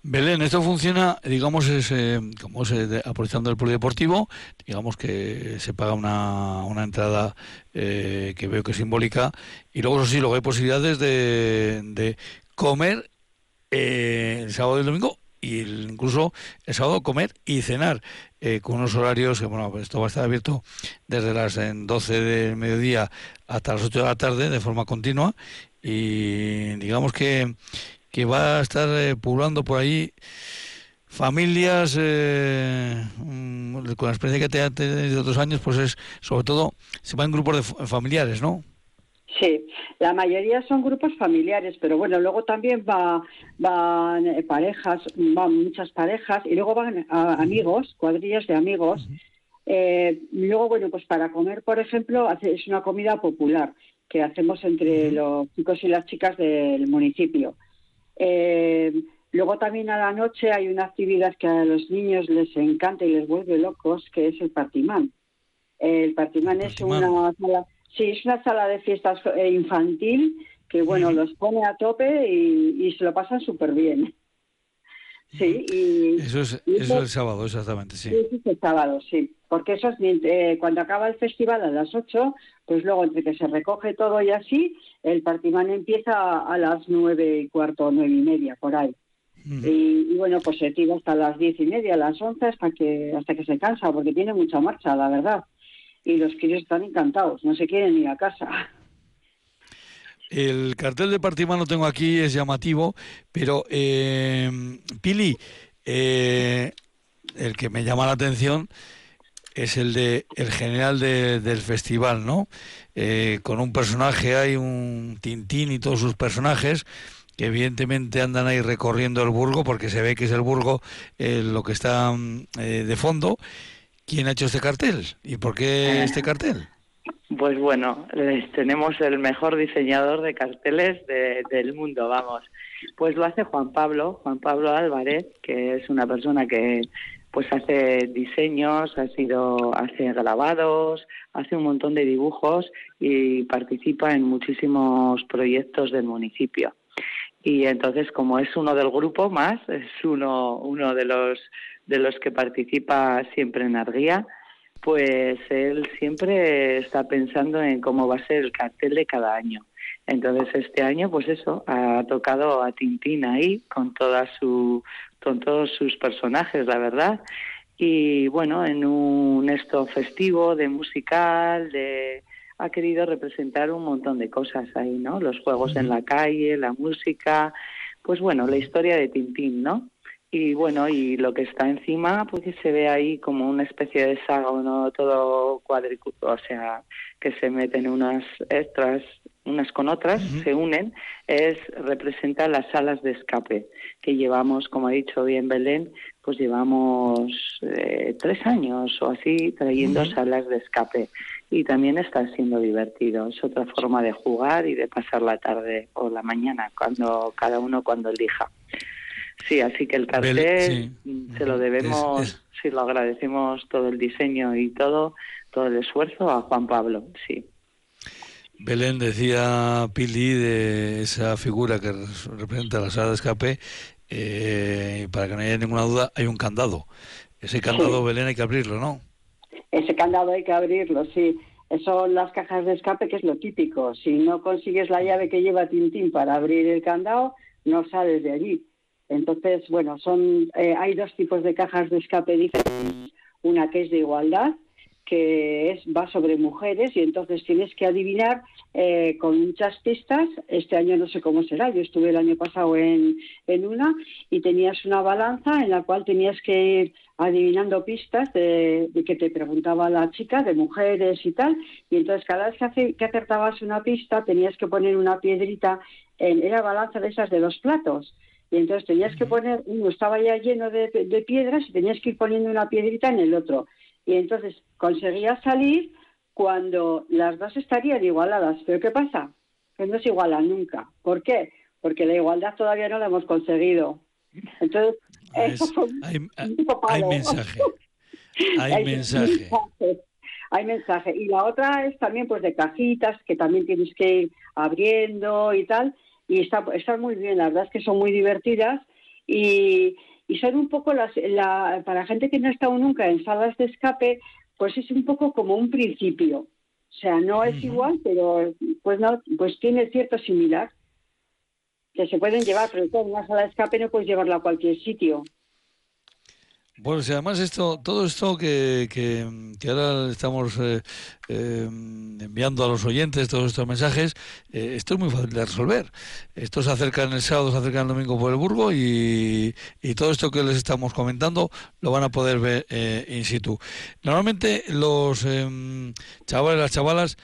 Belén, esto funciona, digamos, es, eh, como es eh, aprovechando el polideportivo, digamos que se paga una, una entrada eh, que veo que es simbólica, y luego, eso sí, luego hay posibilidades de, de comer el sábado y el domingo, y incluso el sábado comer y cenar, con unos horarios que, bueno, esto va a estar abierto desde las 12 del mediodía hasta las 8 de la tarde de forma continua, y digamos que que va a estar eh, poblando por ahí familias eh, mm, con la experiencia que te ha tenido de otros años, pues es sobre todo se van en grupos de familiares, ¿no? Sí, la mayoría son grupos familiares, pero bueno, luego también va, van eh, parejas, van muchas parejas y luego van amigos, cuadrillas de amigos. luego, bueno, pues para comer, por ejemplo, es una comida popular que hacemos entre los chicos y las chicas del municipio. Eh, luego también a la noche hay una actividad que a los niños les encanta y les vuelve locos, que es el partimán. El partimán, es una sala, sí, es una sala de fiestas eh, infantil que bueno, los pone a tope y, se lo pasan súper bien. Sí, y, eso es, eso es el sábado, exactamente, sí. Eso es el sábado, sí. Porque eso es eh, cuando acaba el festival a las 8, pues luego entre que se recoge todo y así, el partimán empieza a las nueve y cuarto, nueve y media, por ahí. y, bueno, pues se tira hasta las diez y media, las once, hasta que, hasta que se cansa, porque tiene mucha marcha, la verdad. Y los críos están encantados, no se quieren ir a casa. El cartel de Partimán lo tengo aquí, es llamativo, pero eh, Pili, eh, el que me llama la atención es el de el general del festival, ¿no? Eh, con un personaje hay un Tintín y todos sus personajes que evidentemente andan ahí recorriendo el burgo porque se ve que es el burgo eh, lo que está eh, de fondo. ¿Quién ha hecho este cartel y por qué este cartel? Pues bueno, tenemos el mejor diseñador de carteles del mundo, vamos. Pues lo hace Juan Pablo, Juan Pablo Álvarez, que es una persona que pues hace diseños, ha sido, hace grabados, hace un montón de dibujos y participa en muchísimos proyectos del municipio. Y entonces, como es uno del grupo más, es uno, uno de los de los que participa siempre en Arguía, pues él siempre está pensando en cómo va a ser el cartel de cada año. Entonces este año, pues eso, ha tocado a Tintín ahí con toda su, con todos sus personajes, la verdad. Y bueno, en un esto festivo de musical, de ha querido representar un montón de cosas ahí, ¿no? Los juegos en la calle, la música, pues bueno, la historia de Tintín, ¿no? Y bueno, y lo que está encima, pues que se ve ahí como una especie de saga, ¿no? Todo cuadriculado, o sea, que se meten unas extras, unas con otras, se unen, es representa las salas de escape que llevamos, como ha dicho bien Belén, pues llevamos eh, tres años o así trayendo salas de escape y también está siendo divertido. Es otra forma de jugar y de pasar la tarde o la mañana, cuando cada uno cuando elija. Sí, así que el cartel Belén, se lo debemos, Es- es- sí, lo agradecemos todo el diseño y todo, todo el esfuerzo a Juan Pablo, sí. Belén decía Pili de esa figura que res- representa la sala de escape, eh, para que no haya ninguna duda, hay un candado. Ese candado, Belén, hay que abrirlo, ¿no? Ese candado hay que abrirlo, sí. Son las cajas de escape, que es lo típico. Si no consigues la llave que lleva Tintín para abrir el candado, no sales de allí. Entonces, bueno, son eh, hay dos tipos de cajas de escape diferentes. Una que es de igualdad, que es va sobre mujeres y entonces tienes que adivinar eh, con muchas pistas. Este año no sé cómo será. Yo estuve el año pasado en, en una y tenías una balanza en la cual tenías que ir adivinando pistas de, de que te preguntaba la chica de mujeres y tal. Y entonces cada vez que, ace- que acertabas una pista tenías que poner una piedrita en era balanza de esas de los platos. Y entonces tenías que poner, uno estaba ya lleno de, de piedras y tenías que ir poniendo una piedrita en el otro. Y entonces conseguías salir cuando las dos estarían igualadas. ¿Pero qué pasa? Que no se igualan nunca. ¿Por qué? Porque la igualdad todavía no la hemos conseguido. Entonces, eso Es- fue hay, poco hay palo. mensaje. Hay mensaje. mensajes. Hay mensaje. Y la otra es también pues de cajitas que también tienes que ir abriendo y tal. Y está, están muy bien, la verdad es que son muy divertidas y, y son un poco las, la, para gente que no ha estado nunca en salas de escape, pues es un poco como un principio. O sea, no es igual, pero pues no, pues tiene cierto similar que se pueden llevar, pero en una sala de escape no puedes llevarla a cualquier sitio. Bueno, si además esto, todo esto que, que, ahora estamos eh, eh, enviando a los oyentes, todos estos mensajes, eh, esto es muy fácil de resolver. Esto se acerca en el sábado, se acerca el domingo por el Burgo y, y todo esto que les estamos comentando lo van a poder ver in situ. Normalmente los em, chavales, las chavalas,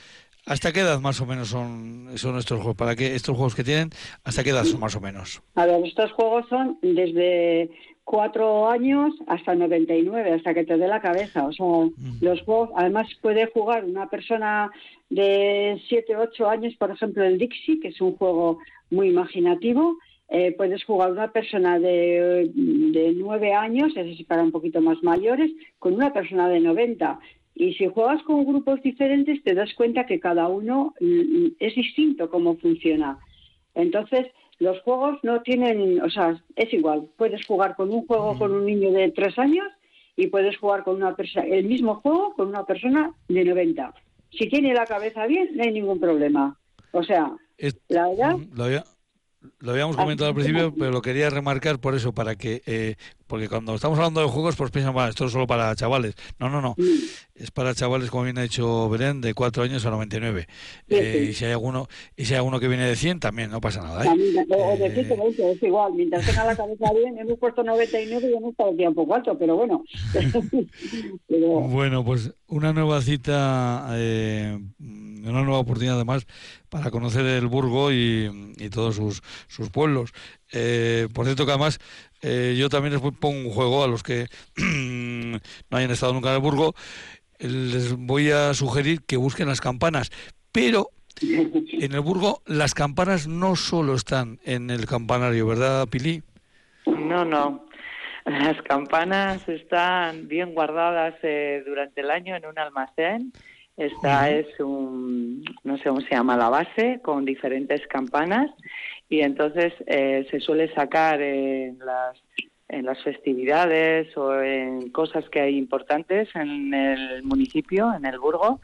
¿hasta qué edad más o menos son, son estos juegos? ¿Para qué estos juegos que tienen? ¿Hasta qué edad son más o menos? A ver, estos juegos son desde cuatro años hasta 99, hasta que te dé la cabeza. O sea, los juegos, además puede jugar una persona de 7, 8 años, por ejemplo, el Dixie, que es un juego muy imaginativo. Eh, puedes jugar una persona de, de 9 años, es decir, para un poquito más mayores, con una persona de 90. Y si juegas con grupos diferentes, te das cuenta que cada uno mm, es distinto cómo funciona. Entonces, los juegos no tienen, o sea, es igual. Puedes jugar con un juego con un niño de tres años y puedes jugar con una persona, el mismo juego con una persona de 90. Si tiene la cabeza bien, no hay ningún problema. O sea, Es- la Lo, había- lo habíamos comentado al principio, pero lo quería remarcar por eso, para que, eh, porque cuando estamos hablando de juegos, pues piensan, "Bueno, esto es solo para chavales. No, no, no. Es para chavales, como bien ha dicho Belén, de 4 años a 99. Eh, y si hay alguno y si hay alguno que viene de 100, también no pasa nada. ¿eh? también, o de Eh, 120, es igual. Mientras tenga la cabeza bien, hemos puesto 99 y hemos estado un poco alto, pero bueno. pero, Bueno, pues una nueva cita, eh, una nueva oportunidad además para conocer el Burgo y, todos sus, sus pueblos. Eh, por cierto que además eh, yo también les pongo un juego a los que no hayan estado nunca en el Burgo. Les voy a sugerir que busquen las campanas, pero en el Burgo las campanas no solo están en el campanario, ¿verdad, Pili? No, no. Las campanas están bien guardadas eh, durante el año en un almacén Esta es un, no sé cómo se llama la base, con diferentes campanas. Y entonces eh, se suele sacar en las en las festividades o en cosas que hay importantes en el municipio, en el Burgo,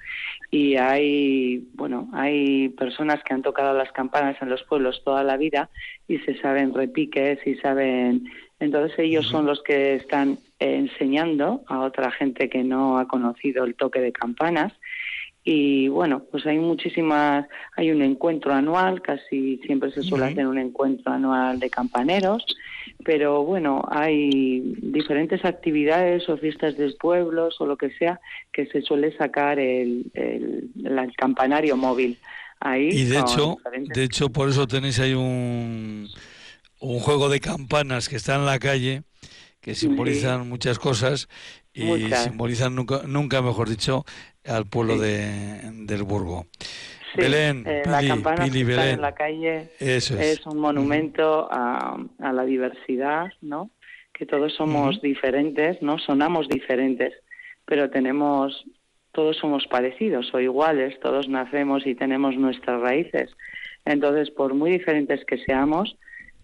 y hay, bueno, hay personas que han tocado las campanas en los pueblos toda la vida y se saben repiques y saben, entonces ellos son los que están enseñando a otra gente que no ha conocido el toque de campanas y bueno, pues hay muchísimas, hay un encuentro anual, casi siempre se suele hacer un encuentro anual de campaneros, pero bueno, hay diferentes actividades o fiestas de pueblos o lo que sea que se suele sacar el, el, el campanario móvil. Ahí Y de hecho, diferentes- de hecho, por eso tenéis ahí un, un juego de campanas que está en la calle, que simbolizan muchas cosas y Muchas. simbolizan nunca, nunca mejor dicho, al pueblo de, del Burgo. Sí, Belén, eh, la campana Pili, que está Belén. en la calle Eso es. es un monumento a, a la diversidad, ¿no? Que todos somos diferentes, ¿no? Sonamos diferentes, pero tenemos, todos somos parecidos o iguales, todos nacemos y tenemos nuestras raíces. Entonces, por muy diferentes que seamos,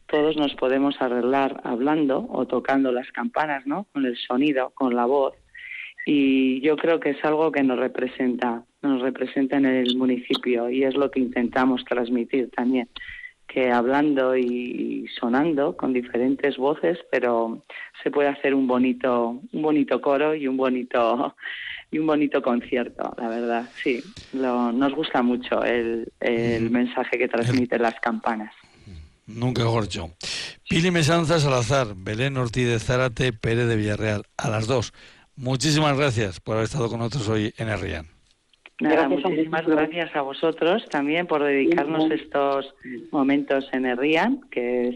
todos nos podemos arreglar hablando o tocando las campanas, ¿no? Con el sonido, con la voz. Y yo creo que es algo que nos representa, nos representa en el municipio y es lo que intentamos transmitir también, que hablando y sonando con diferentes voces, pero se puede hacer un bonito, un bonito coro y un bonito y un bonito concierto, la verdad, sí. Lo- nos gusta mucho el, el mensaje que transmiten las campanas. Nunca mejor dicho. Pili Mesanza Salazar, Belén Ortiz de Zárate, Pérez de Villarreal, a las dos. Muchísimas gracias por haber estado con nosotros hoy en Herrián. Nada, Gracias muchísimas gracias a vosotros también por dedicarnos estos momentos en Herrián, que es,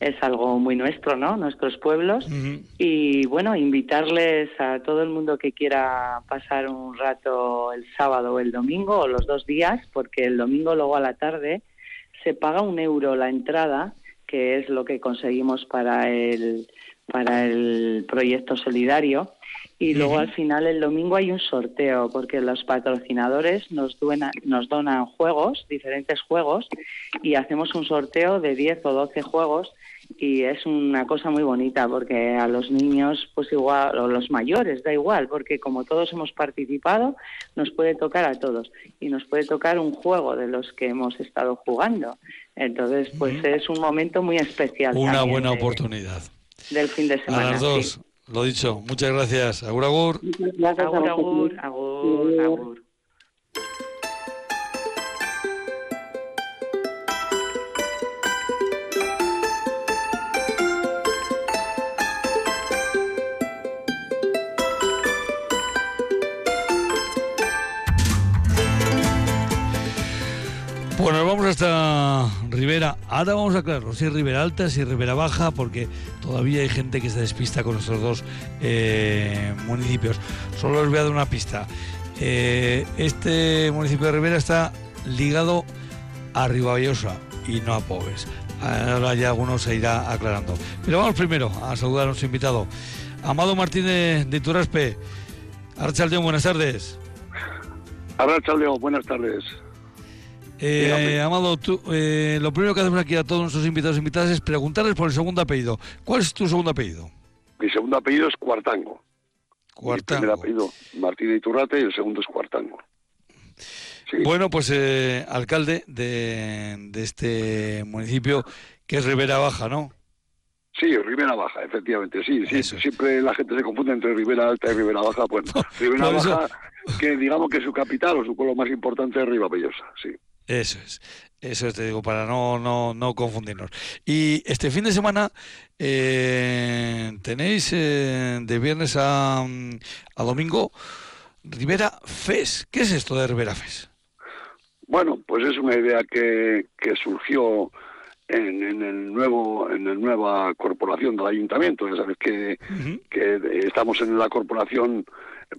es algo muy nuestro, ¿no? Nuestros pueblos. Y bueno, invitarles a todo el mundo que quiera pasar un rato el sábado o el domingo o los dos días, porque el domingo luego a la tarde se paga un euro la entrada, que es lo que conseguimos para el, para el proyecto solidario. Y luego al final el domingo hay un sorteo, porque los patrocinadores nos, duena- nos donan juegos, diferentes juegos, y hacemos un sorteo de 10 o 12 juegos y es una cosa muy bonita porque a los niños pues igual o los mayores da igual porque como todos hemos participado nos puede tocar a todos y nos puede tocar un juego de los que hemos estado jugando. Entonces pues es un momento muy especial Una buena de- oportunidad. del fin de A semana las dos, lo dicho. Muchas gracias. Agur, agur. Gracias a agur agur agur agur Bueno, vamos hasta Rivera. Ahora vamos a aclararlo, si Rivera Alta, si Rivera Baja, porque todavía hay gente que se despista con nuestros dos eh, municipios. Solo os voy a dar una pista. Eh, este municipio de Rivera está ligado a Ribavallosa y no a Pobres. Ahora ya algunos se irá aclarando. Pero vamos primero a saludar a nuestro invitado. Amado Martínez de Iturraspe. Archaldeón, buenas tardes. Arrachaldeo, buenas tardes. Eh, Dígame. Amado, tú, eh, lo primero que hacemos aquí a todos nuestros invitados e invitadas es preguntarles por el segundo apellido. ¿Cuál es tu segundo apellido? Mi segundo apellido es Cuartango. Mi primer Cuartango. apellido, Martín Iturrate, y el segundo es Cuartango. Sí, Bueno, pues eh, alcalde de, de este municipio que es Rivera Baja, ¿no? sí, Ribera Baja, efectivamente, sí, sí. Eso es. Siempre la gente se confunde entre Ribera Alta y Ribera Baja. Bueno, Ribera por eso- Baja, que digamos que su capital o su pueblo más importante es Ribabellosa, sí. Eso es. Eso es, te digo, para no, no, no confundirnos. Y este fin de semana eh, tenéis eh, de viernes a, a domingo Rivera Fes. ¿Qué es esto de Rivera Fes? Bueno, pues es una idea que, que surgió en, en el nuevo en la nueva corporación del ayuntamiento. Ya sabes que, que estamos en la corporación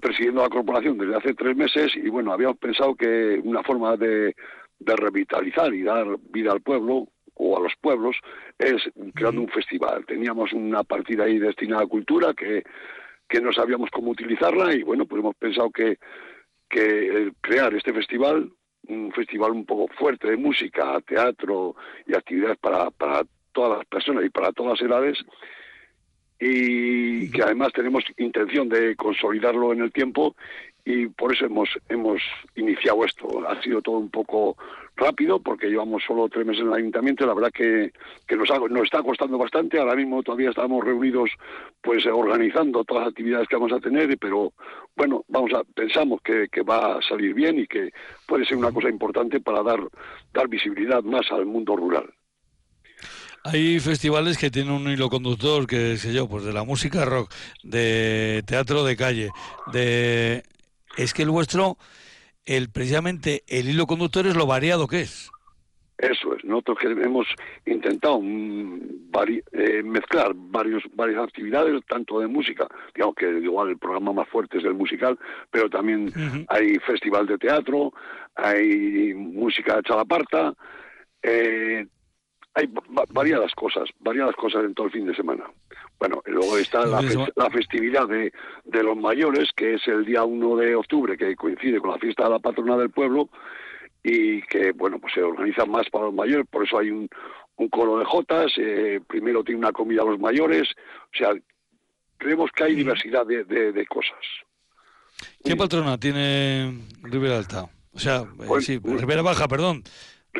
presidiendo la corporación desde hace tres meses y bueno, habíamos pensado que una forma de, de revitalizar y dar vida al pueblo o a los pueblos es creando un festival. Teníamos una partida ahí destinada a cultura que, que no sabíamos cómo utilizarla y bueno, pues hemos pensado que que crear este festival, un festival un poco fuerte de música, teatro y actividades para, para todas las personas y para todas las edades, y que además tenemos intención de consolidarlo en el tiempo y por eso hemos hemos iniciado esto. Ha sido todo un poco rápido porque llevamos solo tres meses en el ayuntamiento la verdad que, que nos, ha- nos está costando bastante. Ahora mismo todavía estamos reunidos pues organizando todas las actividades que vamos a tener, pero bueno, vamos a pensamos que, que va a salir bien y que puede ser una cosa importante para dar dar visibilidad más al mundo rural. Hay festivales que tienen un hilo conductor, que sé yo, pues de la música rock, de teatro de calle, de... Es que el vuestro, el precisamente el hilo conductor es lo variado que es. Eso es, nosotros que hemos intentado mm, vari- eh, mezclar varios, varias actividades, tanto de música, digamos que igual el programa más fuerte es el musical, pero también hay festival de teatro, hay música chalaparta, eh, hay va- variadas cosas, variadas cosas en todo el fin de semana. Bueno, y luego está la, festividad de, de los mayores, que es el día 1 de octubre, que coincide con la fiesta de la patrona del pueblo, y que, bueno, pues se organiza más para los mayores, por eso hay un, un coro de jotas, eh, primero tiene una comida a los mayores, o sea, creemos que hay diversidad de, de- de cosas. ¿Qué patrona tiene Rivera Alta? O sea, eh, Pues, sí, Rivera Baja, perdón.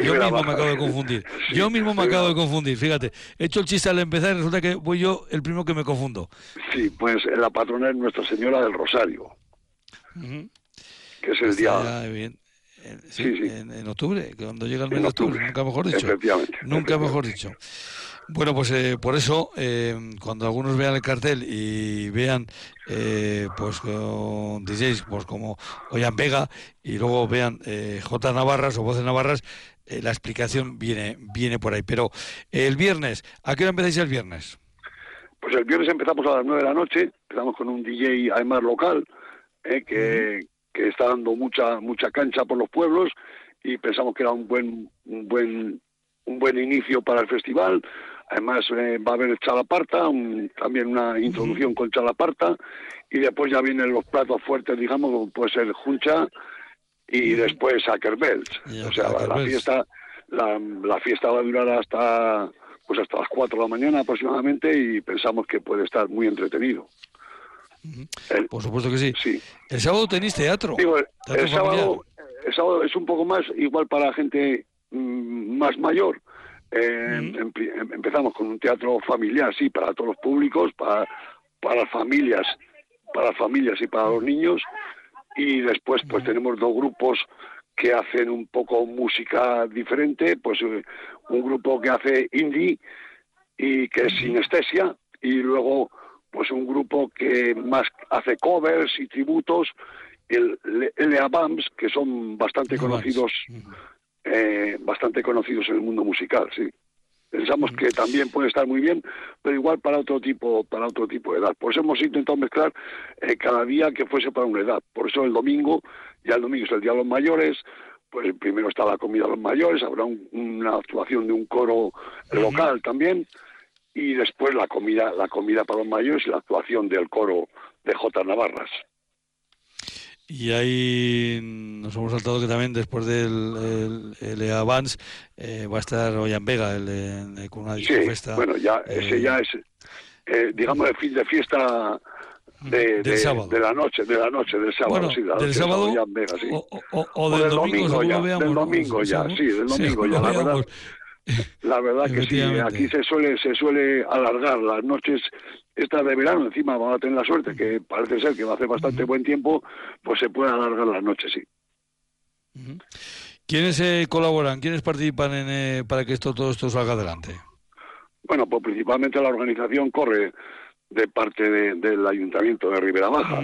Yo mismo me acabo de confundir. Sí, Yo mismo me acabo de confundir, fíjate. He hecho el chiste al empezar y resulta que voy yo el primero que me confundo. Sí, pues eh, la patrona es Nuestra Señora del Rosario, que es el Está día... bien. Eh, sí, Sí, sí. En, en octubre, cuando llega el mes En de octubre, octubre, nunca mejor dicho. efectivamente, Nunca mejor dicho. Bueno, pues eh, por eso, eh, cuando algunos vean el cartel y vean, eh, pues con DJs, pues como Oyan Vega, y luego vean eh, J Navarras o Voces Navarras, eh, la explicación viene, viene por ahí. Pero eh, el viernes, ¿a qué hora empezáis el viernes? Pues el viernes empezamos a las 9 de la noche, empezamos con un DJ además local, eh, que, que está dando mucha mucha cancha por los pueblos y pensamos que era un buen un buen un buen inicio para el festival. Además eh, va a haber chalaparta, un- también una introducción con chalaparta y después ya vienen los platos fuertes, digamos, como puede ser juncha y después Ackerbells. O sea, la, fiesta la, la fiesta va a durar hasta pues hasta las 4 de la mañana aproximadamente y pensamos que puede estar muy entretenido. El- Por supuesto que sí. sí. El sábado tenéis teatro. Digo, el, Teatro el sábado, el sábado es un poco más igual para gente mm, más mayor. Eh, em- empezamos con un teatro familiar, sí, para todos los públicos, para, para familias, para las familias y para los niños. Y después, pues tenemos dos grupos que hacen un poco música diferente, pues eh, un grupo que hace indie y que es sinestesia y luego pues un grupo que más hace covers y tributos el L.A. Bams que son bastante conocidos eh, bastante conocidos en el mundo musical sí pensamos que también puede estar muy bien pero igual para otro tipo para otro tipo de edad. Por eso hemos intentado mezclar eh, cada día que fuese para una edad. Por eso el domingo ya el domingo es el día de los mayores pues primero está la comida de los mayores habrá un- una actuación de un coro local también y después la comida la comida para los mayores y la actuación del coro de J. Navarras Y ahí nos hemos saltado que también después del el, el Avance eh, va a estar Oyan Vega el, de- con una sí discofesta. bueno ya ese eh, ya es eh, digamos el fin de fiesta de, Del de- sábado. de la noche de la noche del sábado Bueno, sí, la del sábado Vega, sí. o, o- o del, domingo, ya, veamos. del domingo ya, sí, del domingo ya, lo la verdad. La verdad que sí, aquí se suele se suele alargar las noches estas de verano, encima vamos a tener la suerte que parece ser que va a hacer bastante buen tiempo, pues se puede alargar las noches, sí. ¿Quiénes eh, colaboran? ¿Quiénes participan en, eh, para que esto todo esto salga adelante? Bueno, pues principalmente la organización corre de parte de- del Ayuntamiento de Ribera Baja.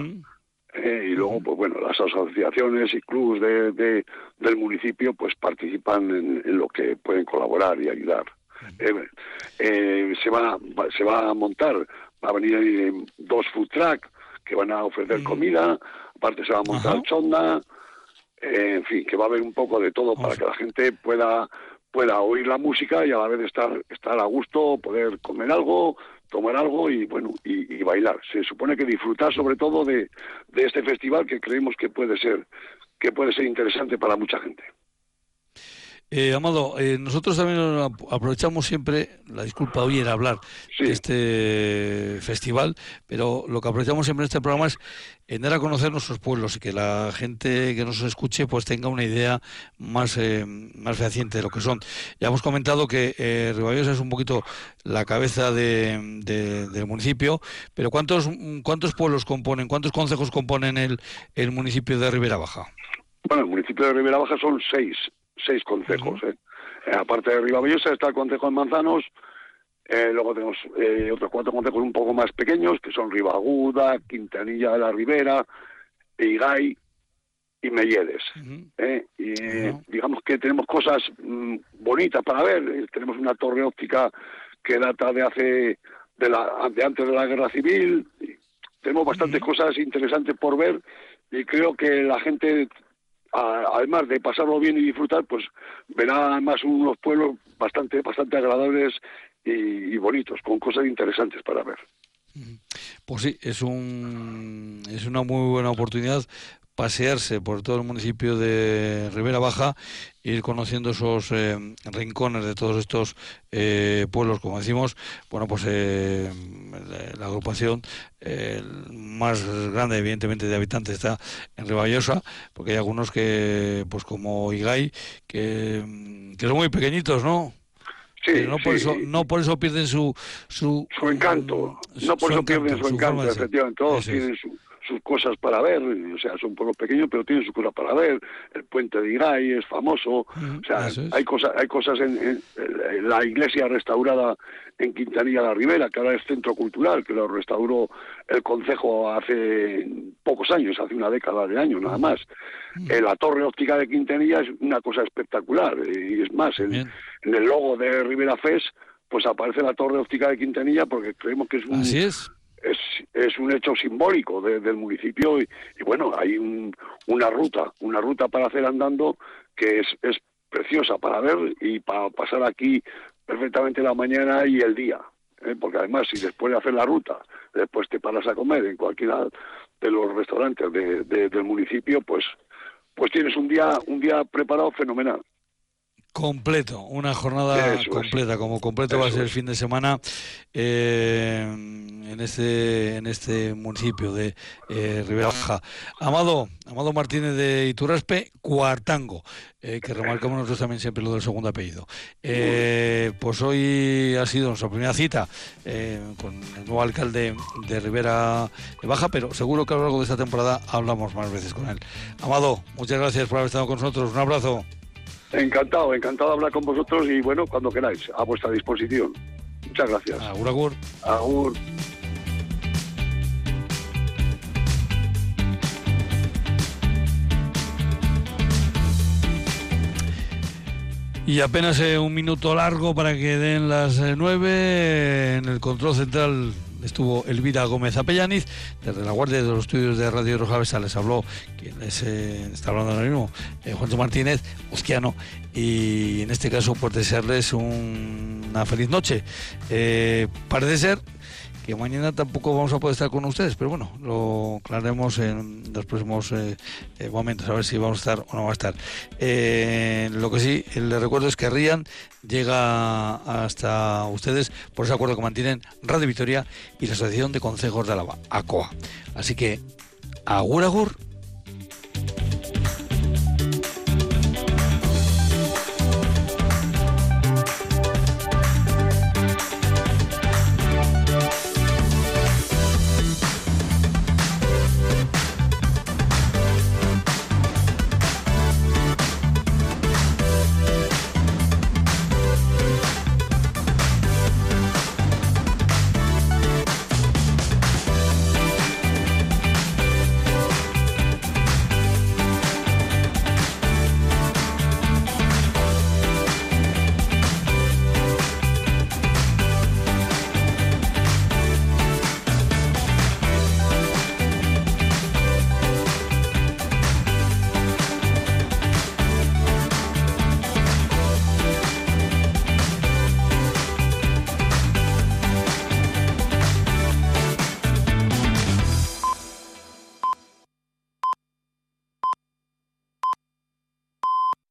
Eh, y luego, pues bueno, las asociaciones y clubes de, de- del municipio pues participan en, en lo que pueden colaborar y ayudar. Eh, eh, se va se va a montar, va a venir dos food truck que van a ofrecer comida, aparte se va a montar Ajá. chonda, eh, en fin, que va a haber un poco de todo para que la gente pueda pueda oír la música y a la vez estar estar a gusto, poder comer algo, tomar algo y bueno y, bailar. Se supone que disfrutar sobre todo de, de este festival que creemos que puede ser que puede ser interesante para mucha gente. Eh, Amado, eh, nosotros también ap- aprovechamos siempre, la disculpa hoy era hablar de este festival, pero lo que aprovechamos siempre en este programa es en dar a conocer nuestros pueblos y que la gente que nos escuche pues tenga una idea más, eh, más fehaciente de lo que son. Ya hemos comentado que eh, es un poquito la cabeza de, de- del municipio, pero ¿cuántos, ¿cuántos pueblos componen, cuántos concejos componen el, el municipio de Ribera Baja? Bueno, el municipio de Ribera Baja son seis, seis concejos. ¿eh? Eh, aparte de Ribavallosa está el concejo de Manzanos, eh, luego tenemos eh, otros cuatro concejos un poco más pequeños, que son Ribaguda, Quintanilla de la Ribera, Igay y Melledes. ¿eh? Y digamos que tenemos cosas mm, bonitas para ver. Tenemos una torre óptica que data de hace de, la, de antes de la guerra civil. Tenemos bastantes cosas interesantes por ver y creo que la gente además de pasarlo bien y disfrutar, pues verá además unos pueblos bastante bastante agradables y, bonitos, con cosas interesantes para ver. Pues sí, es un es una muy buena oportunidad pasearse por todo el municipio de Ribera Baja, ir conociendo esos eh, rincones de todos estos eh, pueblos, como decimos, bueno, pues eh, la, agrupación eh, más grande, evidentemente, de habitantes está en Ribayosa, porque hay algunos que, pues como Igay, que, que son muy pequeñitos, ¿no? Sí, Pero no por eso no por eso pierden su su, Su encanto, no por eso pierden su encanto, efectivamente, todos tienen su- sus cosas para ver, o sea, son pueblos pequeños, pero tienen sus cosas para ver. El puente de Igay es famoso, o sea, es. hay cosas, hay cosas en, en- en la iglesia restaurada en Quintanilla de la Ribera, que ahora es centro cultural, que lo restauró el concejo hace pocos años, hace una década de años nada más. Eh, la torre óptica de Quintanilla es una cosa espectacular, eh, y es más, en, en el logo de Rivera Fest, pues aparece la torre óptica de Quintanilla porque creemos que es un, Así es. Es, es un hecho simbólico de- del municipio y, bueno, hay un- una ruta, una ruta para hacer andando que es, es preciosa para ver y para pasar aquí perfectamente la mañana y el día. ¿eh? Porque además, si después de hacer la ruta, después te paras a comer en cualquiera de los restaurantes de- del municipio, pues pues tienes un día un día preparado fenomenal. Completo, una jornada Eso es. completa, como completo va a ser el fin de semana eh, en este en este municipio de eh, Ribera Baja. Amado, Amado Martínez de Iturraspe, Cuartango, eh, que remarcamos nosotros también siempre lo del segundo apellido. Eh, pues hoy ha sido nuestra primera cita eh, con el nuevo alcalde de Ribera Baja, pero seguro que a lo largo de esta temporada hablamos más veces con él. Amado, muchas gracias por haber estado con nosotros. Un abrazo. Encantado, encantado de hablar con vosotros y bueno, cuando queráis, a vuestra disposición. Muchas gracias. Agur, agur. Agur. Y apenas eh, un minuto largo para que den las eh, nueve. En el control central estuvo Elvira Gómez Apellaniz. Desde la Guardia de los Estudios de Radio Rojavesa les habló, quien les eh, está hablando ahora mismo, eh, Juancho Martínez, Uzquiano. Y en este caso, pues desearles un- una feliz noche. Eh, parece ser que mañana tampoco vamos a poder estar con ustedes, pero bueno, lo aclararemos en los próximos eh, eh, momentos, a ver si vamos a estar o no va a estar. Eh, lo que sí, les recuerdo es que Rían llega hasta ustedes por ese acuerdo que mantienen Radio Victoria y la Asociación de Consejos de Álava, ACOA. Así que, agur agur.